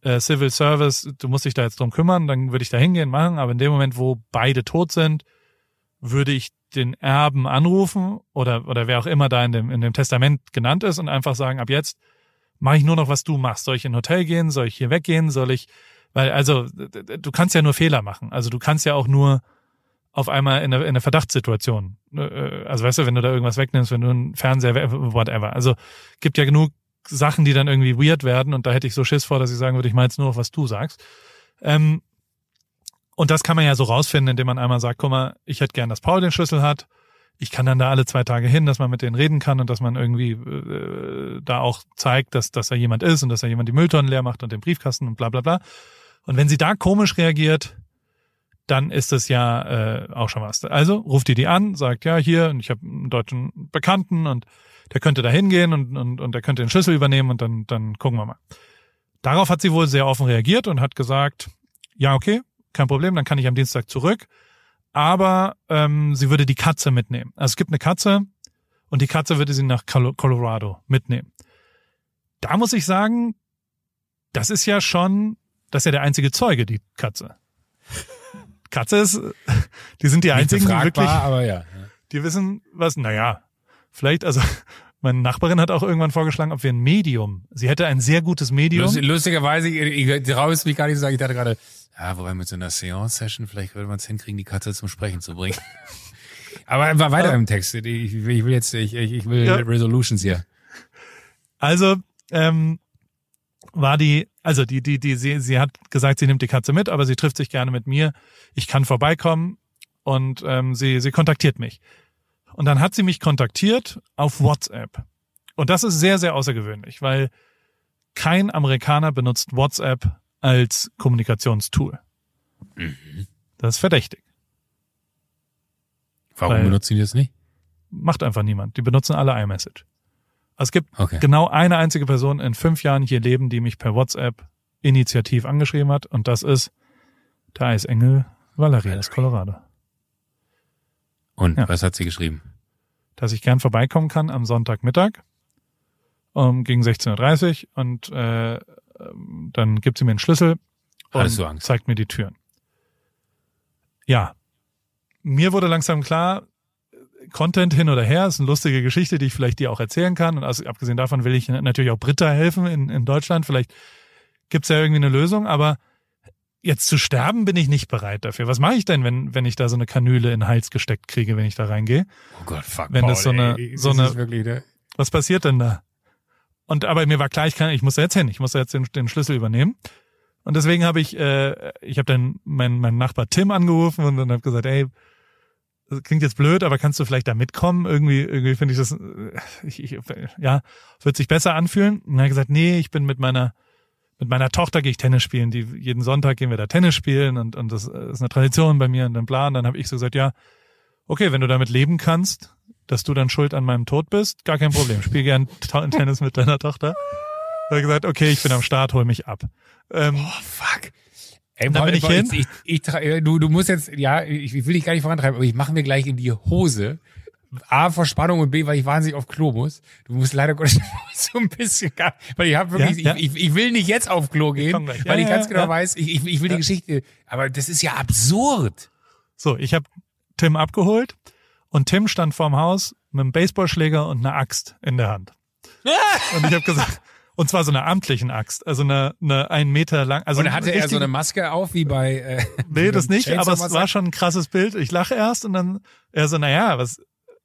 S2: äh, Civil Service, du musst dich da jetzt drum kümmern, dann würde ich da hingehen, machen, aber in dem Moment, wo beide tot sind, würde ich den Erben anrufen oder, oder wer auch immer da in dem, in dem Testament genannt ist und einfach sagen, ab jetzt mache ich nur noch, was du machst. Soll ich in ein Hotel gehen? Soll ich hier weggehen? Soll ich, weil, also, du kannst ja nur Fehler machen. Also du kannst ja auch nur auf einmal in einer, in einer Verdachtssituation. äh, Also weißt du, wenn du da irgendwas wegnimmst, wenn du einen Fernseher, whatever. Also gibt ja genug Sachen, die dann irgendwie weird werden und da hätte ich so Schiss vor, dass ich sagen würde, ich meine jetzt nur noch, was du sagst. Ähm, und das kann man ja so rausfinden, indem man einmal sagt, guck mal, ich hätte gern, dass Paul den Schlüssel hat. Ich kann dann da alle zwei Tage hin, dass man mit denen reden kann und dass man irgendwie äh, da auch zeigt, dass, dass da jemand ist und dass da jemand die Mülltonnen leer macht und den Briefkasten und bla bla bla. Und wenn sie da komisch reagiert, dann ist es ja äh, auch schon was. Also ruft ihr die an, sagt, ja, hier, und ich habe einen deutschen Bekannten und der könnte da hingehen und, und, und der könnte den Schlüssel übernehmen und dann, dann gucken wir mal. Darauf hat sie wohl sehr offen reagiert und hat gesagt, ja, okay, kein Problem, dann kann ich am Dienstag zurück. Aber ähm, sie würde die Katze mitnehmen. Also es gibt eine Katze und die Katze würde sie nach Colo- Colorado mitnehmen. Da muss ich sagen, das ist ja schon, das ist ja der einzige Zeuge, die Katze. Katze ist, <laughs> die sind die einzigen, die wirklich,
S1: aber ja.
S2: die wissen was, naja, vielleicht, also <laughs> meine Nachbarin hat auch irgendwann vorgeschlagen, ob wir ein Medium, sie hätte ein sehr gutes Medium.
S1: Lust, lustigerweise, traue es mich gar nicht zu sagen, ich dachte gerade, ja, wobei mit so einer Seance-Session, vielleicht würde man es hinkriegen, die Katze zum Sprechen zu bringen. <laughs> Aber war weiter im Text. Ich, ich will jetzt, ich, ich ich will
S2: Ja.
S1: Resolutions hier.
S2: Also ähm, war die, also die, die, die, sie, sie hat gesagt, sie nimmt die Katze mit, aber sie trifft sich gerne mit mir. Ich kann vorbeikommen und ähm, sie, sie kontaktiert mich. Und dann hat sie mich kontaktiert auf WhatsApp. Und das ist sehr, sehr außergewöhnlich, weil kein Amerikaner benutzt WhatsApp als Kommunikationstool. Das ist verdächtig.
S1: Warum
S2: Weil-
S1: benutzen die das nicht?
S2: Macht einfach niemand. Die benutzen alle iMessage. Es gibt
S1: Okay.
S2: genau eine einzige Person in fünf Jahren hier leben, die mich per WhatsApp initiativ angeschrieben hat. Und das ist der Eisengel Valerie aus Colorado.
S1: Und
S2: Ja.
S1: was hat sie geschrieben?
S2: Dass ich gern vorbeikommen kann am Sonntagmittag um, gegen 16.30 Uhr und äh, ähm, dann gibt sie mir einen Schlüssel und
S1: Angst?
S2: zeigt mir die Türen. Ja. Mir wurde langsam klar, Content hin oder her ist eine lustige Geschichte, die ich vielleicht dir auch erzählen kann. Und also, abgesehen davon will ich natürlich auch Britta helfen in, in Deutschland. Vielleicht gibt's ja irgendwie eine Lösung, aber jetzt zu sterben bin ich nicht bereit dafür. Was mache ich denn, wenn, wenn ich da so eine Kanüle in den Hals gesteckt kriege, wenn ich da reingehe?
S1: Oh Gott, fuck.
S2: Wenn das so eine-
S1: ey,
S2: so eine-
S1: wirklich, ne?
S2: Was passiert denn da? Und aber mir war klar, ich kann, ich muss da jetzt hin, ich muss da jetzt den, den Schlüssel übernehmen. Und deswegen habe ich, äh, ich habe dann meinen meinen Nachbar Tim angerufen und dann habe gesagt, ey, das klingt jetzt blöd, aber kannst du vielleicht da mitkommen? Irgendwie, irgendwie finde ich das, äh, ich, ich, ja, wird sich besser anfühlen. Und er hat gesagt, nee, ich bin mit meiner mit meiner Tochter gehe ich Tennis spielen. Die jeden Sonntag gehen wir da Tennis spielen und und das ist eine Tradition bei mir und dann bla. Und dann habe ich so gesagt, ja, okay, wenn du damit leben kannst, dass du dann schuld an meinem Tod bist, gar kein Problem. Spiel gern <laughs> Tennis mit deiner Tochter. Er hat gesagt, okay, ich bin am Start, hol mich ab. Ähm,
S1: Oh, fuck. Ey,
S2: Da
S1: Paul,
S2: bin ich hin.
S1: Ich, ich, tra- äh, du, du musst jetzt, ja, ich, ich will dich gar nicht vorantreiben, aber ich mache mir gleich in die Hose. A, vor Spannung und B, weil ich wahnsinnig auf Klo muss. Du musst leider Gottes <laughs> so ein bisschen, weil ich habe wirklich,
S2: Ja, ja.
S1: Ich, ich, will nicht jetzt auf Klo gehen,
S2: gleich. Ja,
S1: weil ich ganz genau weiß, ich, ich, will die Geschichte, aber das ist ja absurd.
S2: so, ich habe Tim abgeholt und Tim stand vorm Haus mit einem Baseballschläger und einer Axt in der Hand. <laughs> Und ich habe gesagt, und zwar so einer amtlichen Axt, also eine, eine ein Meter lang. Also
S1: Und dann hatte er so eine Maske auf, wie bei, äh,
S2: Nee, das nicht, aber es war schon ein krasses Bild. Ich lache erst und dann er so, naja, was,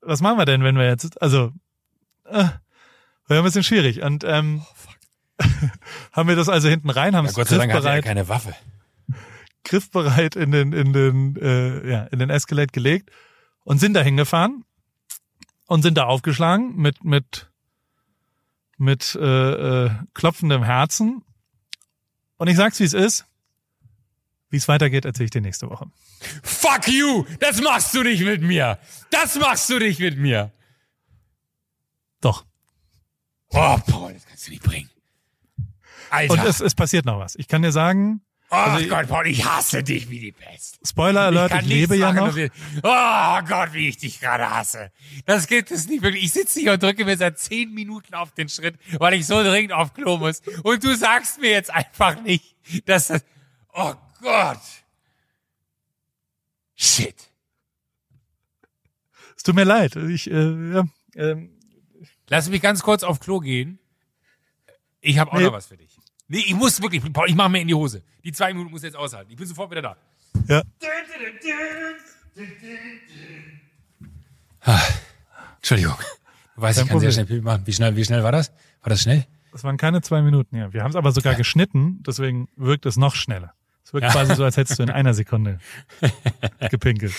S2: was machen wir denn, wenn wir jetzt, also, äh, war ja ein bisschen schwierig. Und ähm, <laughs> haben wir das also hinten rein, haben
S1: Oh, Ja,
S2: es
S1: Gott sei Dank hatte er keine Waffe.
S2: griffbereit in den, in den, äh, ja, in den Escalade gelegt und sind da hingefahren und sind da aufgeschlagen mit, mit, mit äh, äh, klopfendem Herzen. Und ich sag's, wie es ist. Wie es weitergeht, erzähle ich dir nächste Woche.
S1: Fuck you! Das machst du nicht mit mir! Das machst du nicht mit mir!
S2: Doch.
S1: Oh, Paul, das kannst du nicht bringen. Alter.
S2: Und es, es passiert noch was. Ich kann dir sagen,
S1: oh
S2: also ich-
S1: Gott, Paul, ich hasse dich wie die Pest.
S2: Spoiler Alert, ich,
S1: kann
S2: lebe
S1: nichts
S2: ja noch.
S1: wir- Oh Gott, wie ich dich gerade hasse. Das gibt es nicht wirklich. Ich sitze hier und drücke mir seit zehn Minuten auf den Schritt, weil ich so dringend auf Klo muss. Und du sagst mir jetzt einfach nicht, dass das... Oh Gott. Shit.
S2: Es tut mir leid. Ich, äh, ja, ähm,
S1: Lass mich ganz kurz auf Klo gehen. Ich habe auch
S2: Nee.
S1: noch was für dich. Nee, ich muss wirklich, Paul, ich mache mir in die Hose. Die zwei Minuten muss jetzt aushalten. Ich bin sofort wieder da.
S2: ja.
S1: Entschuldigung. Du weißt,
S2: Kein
S1: ich kann sehr
S2: Problem.
S1: schnell Pipi machen. Wie schnell, wie schnell war das? War das schnell?
S2: Das waren keine zwei Minuten, ja. Wir haben es aber sogar geschnitten, deswegen wirkt es noch schneller. Wirkt quasi so, als hättest du in einer Sekunde <laughs> gepinkelt.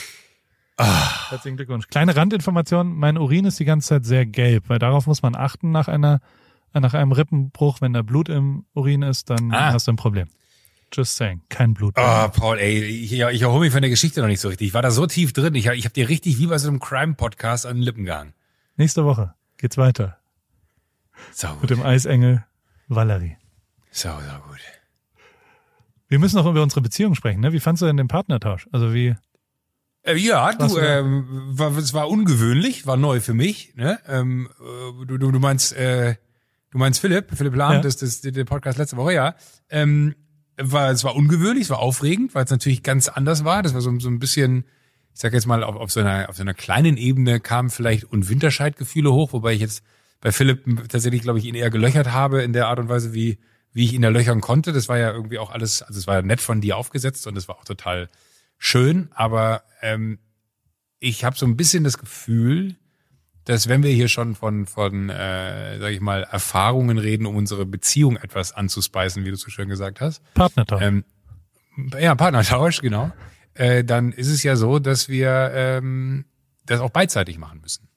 S1: Ah.
S2: Herzlichen Glückwunsch. Kleine Randinformation, mein Urin ist die ganze Zeit sehr gelb, weil darauf muss man achten nach einer, nach einem Rippenbruch, wenn da Blut im Urin ist, dann
S1: Ah.
S2: hast du ein Problem. Just saying, kein Blut.
S1: Oh, Paul, ey, ich, ich erhole mich von der Geschichte noch nicht so richtig. Ich war da so tief drin. Ich, hab- ich habe dir richtig wie bei so einem Crime-Podcast an den Lippen gehangen.
S2: Nächste Woche geht's weiter
S1: So
S2: mit
S1: gut.
S2: dem Eisengel Valerie.
S1: So, so gut.
S2: Wir müssen noch über unsere Beziehung sprechen, ne? Wie fandst du denn den Partnertausch? Also wie,
S1: Äh, ja, du, ähm, war, es war ungewöhnlich, war neu für mich. Ne? Ähm, äh, du, du, du meinst, äh, du meinst Philipp, Philipp Lahm,
S2: Ja.
S1: das, das, der Podcast letzte Woche, ja. Ähm, war, es war ungewöhnlich, es war aufregend, weil es natürlich ganz anders war. Das war so, so ein bisschen, ich sag jetzt mal, auf, auf, so einer, auf so einer kleinen Ebene kamen vielleicht und Winterscheidgefühle hoch, wobei ich jetzt bei Philipp tatsächlich, glaube ich, ihn eher gelöchert habe in der Art und Weise, wie, wie ich ihn da löchern konnte. Das war ja irgendwie auch alles, also es war ja nett von dir aufgesetzt und es war auch total schön, aber ähm, ich habe so ein bisschen das Gefühl, dass wenn wir hier schon von, von äh, sag ich mal, Erfahrungen reden, um unsere Beziehung etwas anzuspeisen, wie du so schön gesagt hast,
S2: Partnertausch.
S1: ähm, ja, Partnertausch, genau, äh, dann ist es ja so, dass wir ähm, das auch beidseitig machen müssen.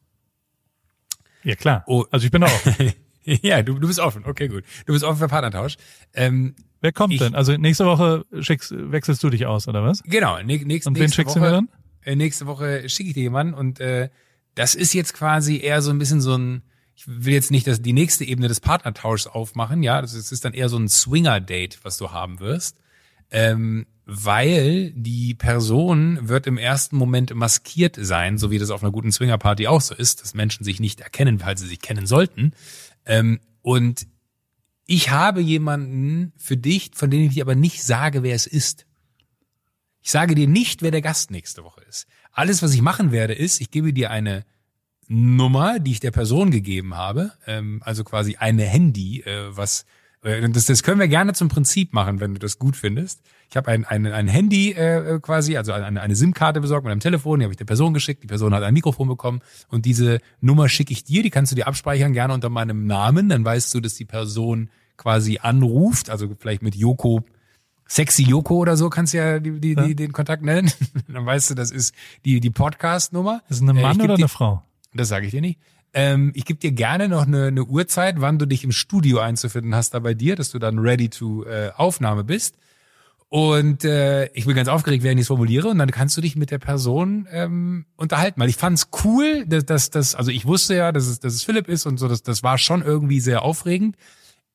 S2: ja, klar.
S1: oh.
S2: Also ich bin da auch. <laughs> <laughs>
S1: ja, du, du bist offen, okay, gut. Du bist offen für Partnertausch. Ähm,
S2: Wer kommt
S1: Ich-
S2: denn? Also nächste Woche schickst, wechselst du dich aus, oder was?
S1: Genau, nä- nächst,
S2: Und wen schickst
S1: Woche,
S2: du mir dann?
S1: Äh, nächste Woche schicke ich dir jemanden und äh, das ist jetzt quasi eher so ein bisschen so ein, ich will jetzt nicht dass die nächste Ebene des Partnertauschs aufmachen, ja, das ist, ist dann eher so ein Swinger-Date, was du haben wirst, ähm, weil die Person wird im ersten Moment maskiert sein, so wie das auf einer guten Swinger-Party auch so ist, dass Menschen sich nicht erkennen, weil sie sich kennen sollten. Ähm, und ich habe jemanden für dich, von dem ich dir aber nicht sage, wer es ist. Ich sage dir nicht, wer der Gast nächste Woche ist. Alles, was ich machen werde, ist, ich gebe dir eine Nummer, die ich der Person gegeben habe, ähm, also quasi eine Handy, äh, was äh, das, das können wir gerne zum Prinzip machen, wenn du das gut findest. Ich habe ein, ein, ein Handy äh, quasi, also eine, eine SIM-Karte besorgt mit einem Telefon, die habe ich der Person geschickt, die Person hat ein Mikrofon bekommen und diese Nummer schicke ich dir, die kannst du dir abspeichern, gerne unter meinem Namen, dann weißt du, dass die Person quasi anruft, also vielleicht mit Joko, Sexy Joko oder so kannst du ja, die, die, ja. die den Kontakt nennen. <laughs> dann weißt du, das ist die, die Podcast-Nummer.
S2: Das ist eine äh, Mann äh, oder eine Frau?
S1: Das sage ich dir nicht. Ähm, ich gebe dir gerne noch eine, eine Uhrzeit, wann du dich im Studio einzufinden hast da bei dir, dass du dann ready to äh, Aufnahme bist. Und äh, ich bin ganz aufgeregt, während ich es formuliere. Und dann kannst du dich mit der Person ähm, unterhalten. Weil ich fand's cool, dass, dass, dass also ich wusste ja, dass es, dass es Philipp ist und so, das, das war schon irgendwie sehr aufregend.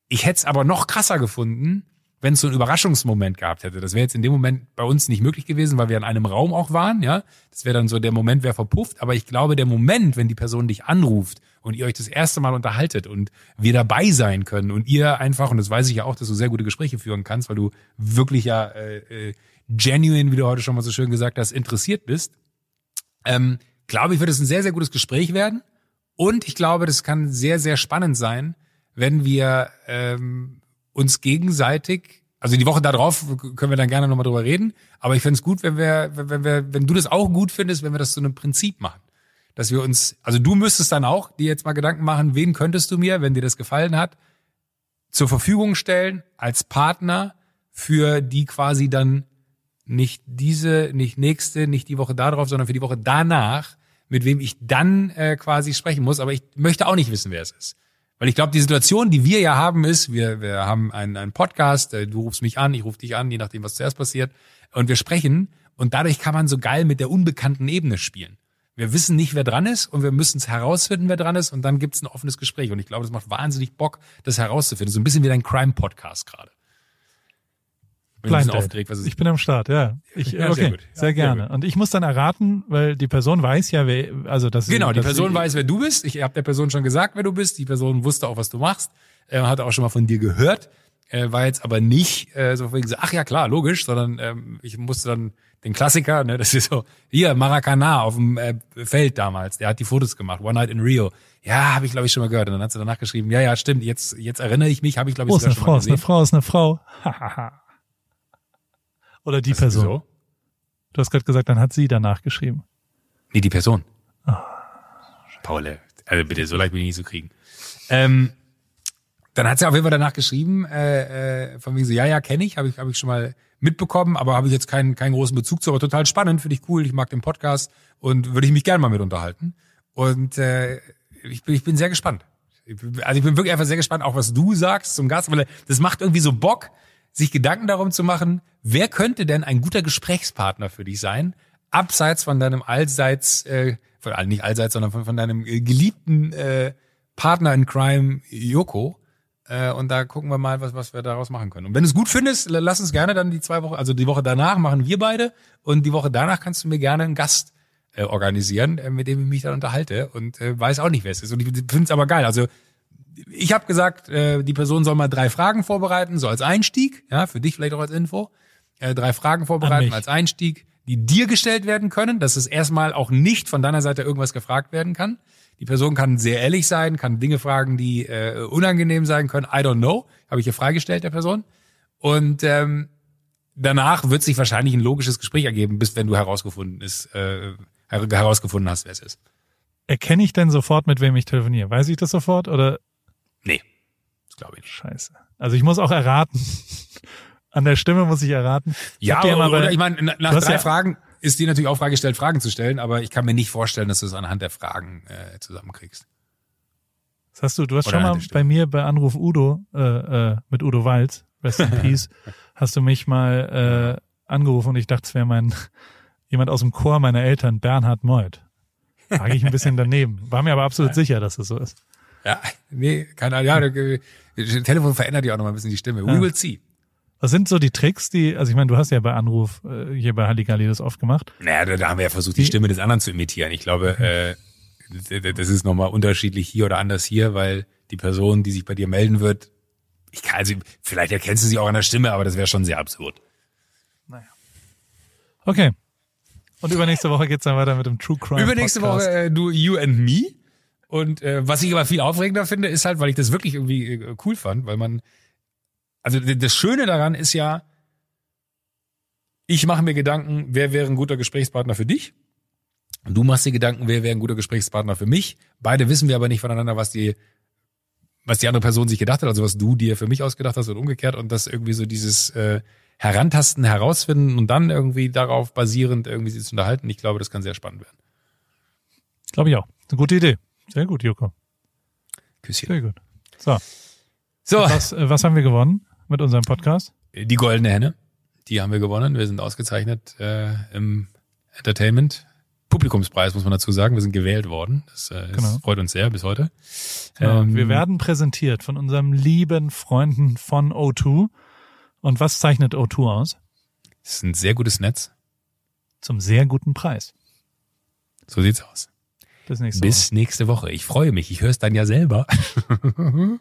S1: Ich hätte es aber noch krasser gefunden, wenn es so einen Überraschungsmoment gehabt hätte. Das wäre jetzt in dem Moment bei uns nicht möglich gewesen, weil wir in einem Raum auch waren, ja. Das wäre dann so, der Moment wäre verpufft. Aber ich glaube, der Moment, wenn die Person dich anruft und ihr euch das erste Mal unterhaltet und wir dabei sein können und ihr einfach, und das weiß ich ja auch, dass du sehr gute Gespräche führen kannst, weil du wirklich ja äh, äh, genuine, wie du heute schon mal so schön gesagt hast, interessiert bist, ähm, glaube ich, wird es ein sehr, sehr gutes Gespräch werden. Und ich glaube, das kann sehr, sehr spannend sein, wenn wir ähm, uns gegenseitig, also die Woche darauf können wir dann gerne nochmal drüber reden, aber ich fände es gut, wenn wir, wenn wir, wenn du das auch gut findest, wenn wir das zu einem Prinzip machen. Dass wir uns, also du müsstest dann auch dir jetzt mal Gedanken machen, wen könntest du mir, wenn dir das gefallen hat, zur Verfügung stellen als Partner für die quasi dann nicht diese, nicht nächste, nicht die Woche darauf, sondern für die Woche danach, mit wem ich dann äh, quasi sprechen muss. Aber ich möchte auch nicht wissen, wer es ist. Weil ich glaube, die Situation, die wir ja haben, ist, wir, wir haben einen, einen Podcast, äh, du rufst mich an, ich rufe dich an, je nachdem, was zuerst passiert, und wir sprechen und dadurch kann man so geil mit der unbekannten Ebene spielen. Wir wissen nicht, wer dran ist und wir müssen es herausfinden, wer dran ist und dann gibt's ein offenes Gespräch. Und ich glaube, das macht wahnsinnig Bock, das herauszufinden. So ein bisschen wie dein Crime-Podcast gerade.
S2: Blind ist. Ich bin am Start, ja. Ich, ja, okay, sehr, gut. sehr gerne. Sehr und ich muss dann erraten, weil die Person weiß ja, wer, also das
S1: Genau, die Person sie, weiß, wer du bist. Ich habe der Person schon gesagt, wer du bist. Die Person wusste auch, was du machst. Äh, hat auch schon mal von dir gehört. Äh, war jetzt aber nicht äh, so wegen so, ach ja klar, logisch, sondern ähm, ich musste dann den Klassiker, ne, das ist so, hier, Maracana auf dem äh, Feld damals, der hat die Fotos gemacht, One Night in Rio. Ja, habe ich glaube ich schon mal gehört. Und dann hat sie danach geschrieben, ja, ja, stimmt, jetzt jetzt erinnere ich mich, habe ich glaube ich oh,
S2: sogar schon Frau, mal gesehen. Ist eine Frau, ist eine Frau. Oder die Person? So? Du hast gerade gesagt, dann hat sie danach geschrieben.
S1: Nee, die Person. Oh, Paul, also bitte, so leicht bin ich nicht zu kriegen. Ähm, dann hat sie auf jeden Fall danach geschrieben, äh, äh, von wegen so, ja, ja, kenne ich, habe ich, hab ich schon mal mitbekommen, aber habe ich jetzt keinen, keinen großen Bezug zu, aber total spannend, finde ich cool, ich mag den Podcast und würde ich mich gerne mal mit unterhalten. Und äh, ich, bin, ich bin sehr gespannt. Also ich bin wirklich einfach sehr gespannt, auch was du sagst zum Gast, weil das macht irgendwie so Bock, sich Gedanken darum zu machen, wer könnte denn ein guter Gesprächspartner für dich sein, abseits von deinem allseits, äh, von, nicht allseits, sondern von, von deinem äh, geliebten äh, Partner in Crime, Yoko. Äh, und da gucken wir mal, was, was wir daraus machen können. Und wenn du es gut findest, lass uns gerne dann die zwei Wochen, also die Woche danach machen wir beide und die Woche danach kannst du mir gerne einen Gast äh, organisieren, äh, mit dem ich mich dann unterhalte und äh, weiß auch nicht, wer es ist. Und ich finde es aber geil. Also ich habe gesagt, äh, die Person soll mal drei Fragen vorbereiten, so als Einstieg, ja, für dich vielleicht auch als Info. Äh, drei Fragen vorbereiten als Einstieg, die dir gestellt werden können, dass es erstmal auch nicht von deiner Seite irgendwas gefragt werden kann. Die Person kann sehr ehrlich sein, kann Dinge fragen, die äh, unangenehm sein können. I don't know. Habe ich hier freigestellt, der Person. Und ähm, danach wird sich wahrscheinlich ein logisches Gespräch ergeben, bis wenn du herausgefunden ist, äh, herausgefunden hast, wer es ist.
S2: Erkenne ich denn sofort, mit wem ich telefoniere? Weiß ich das sofort oder
S1: Nee, das glaube ich nicht.
S2: Scheiße. Also ich muss auch erraten. <laughs> An der Stimme muss ich erraten.
S1: Ich ja, oder, oder ich meine, nach drei ja Fragen ist dir natürlich auch freigestellt, Fragen zu stellen, aber ich kann mir nicht vorstellen, dass du es anhand der Fragen äh, zusammenkriegst.
S2: Das hast du, du hast oder schon mal bei mir bei Anruf Udo, äh, äh, mit Udo Walz, Rest in <laughs> Peace, hast du mich mal äh, angerufen und ich dachte, es wäre mein <laughs> jemand aus dem Chor meiner Eltern, Bernhard Meuth. Frage ich ein bisschen daneben. War mir aber absolut sicher, dass es so ist.
S1: Ja, nee, keine Ahnung. Ja, das Telefon verändert ja auch noch mal ein bisschen die Stimme. We ja. will see.
S2: Was sind so die Tricks, die, also ich meine, du hast ja bei Anruf äh, hier bei Halligalli das oft gemacht.
S1: Naja, da, da haben wir ja versucht, die, die Stimme des anderen zu imitieren. Ich glaube, äh, das ist nochmal unterschiedlich hier oder anders hier, weil die Person, die sich bei dir melden wird, Ich kann, also, vielleicht erkennst du sie auch an der Stimme, aber das wäre schon sehr absurd.
S2: Naja. Okay. Und übernächste Woche geht's dann weiter mit dem True Crime.
S1: Übernächste
S2: Podcast.
S1: Woche äh, du You and Me. Und äh, was ich aber viel aufregender finde, ist halt, weil ich das wirklich irgendwie äh, cool fand, weil man, also das Schöne daran ist ja, ich mache mir Gedanken, wer wäre ein guter Gesprächspartner für dich? Du machst dir Gedanken, wer wäre ein guter Gesprächspartner für mich? Beide wissen wir aber nicht voneinander, was die, was die andere Person sich gedacht hat, also was du dir für mich ausgedacht hast und umgekehrt und das irgendwie so dieses äh, Herantasten, herausfinden und dann irgendwie darauf basierend irgendwie sich zu unterhalten. Ich glaube, das kann sehr spannend werden.
S2: Glaube ich auch. Eine gute Idee. Sehr gut, Joko.
S1: Küsschen.
S2: Sehr gut. So,
S1: So,
S2: was, äh, was haben wir gewonnen mit unserem Podcast?
S1: die goldene Henne, die haben wir gewonnen. Wir sind ausgezeichnet äh, im Entertainment. Publikumspreis, muss man dazu sagen. Wir sind gewählt worden. Das, äh,
S2: Genau.
S1: freut uns sehr bis heute.
S2: Genau.
S1: Ähm,
S2: wir werden präsentiert von unserem lieben Freunden von O2. Und was zeichnet O2 aus?
S1: Es ist ein sehr gutes Netz.
S2: Zum sehr guten Preis.
S1: So sieht's aus.
S2: Bis nächste Woche.
S1: Bis nächste Woche. Ich freue mich. Ich höre es dann ja selber. <laughs>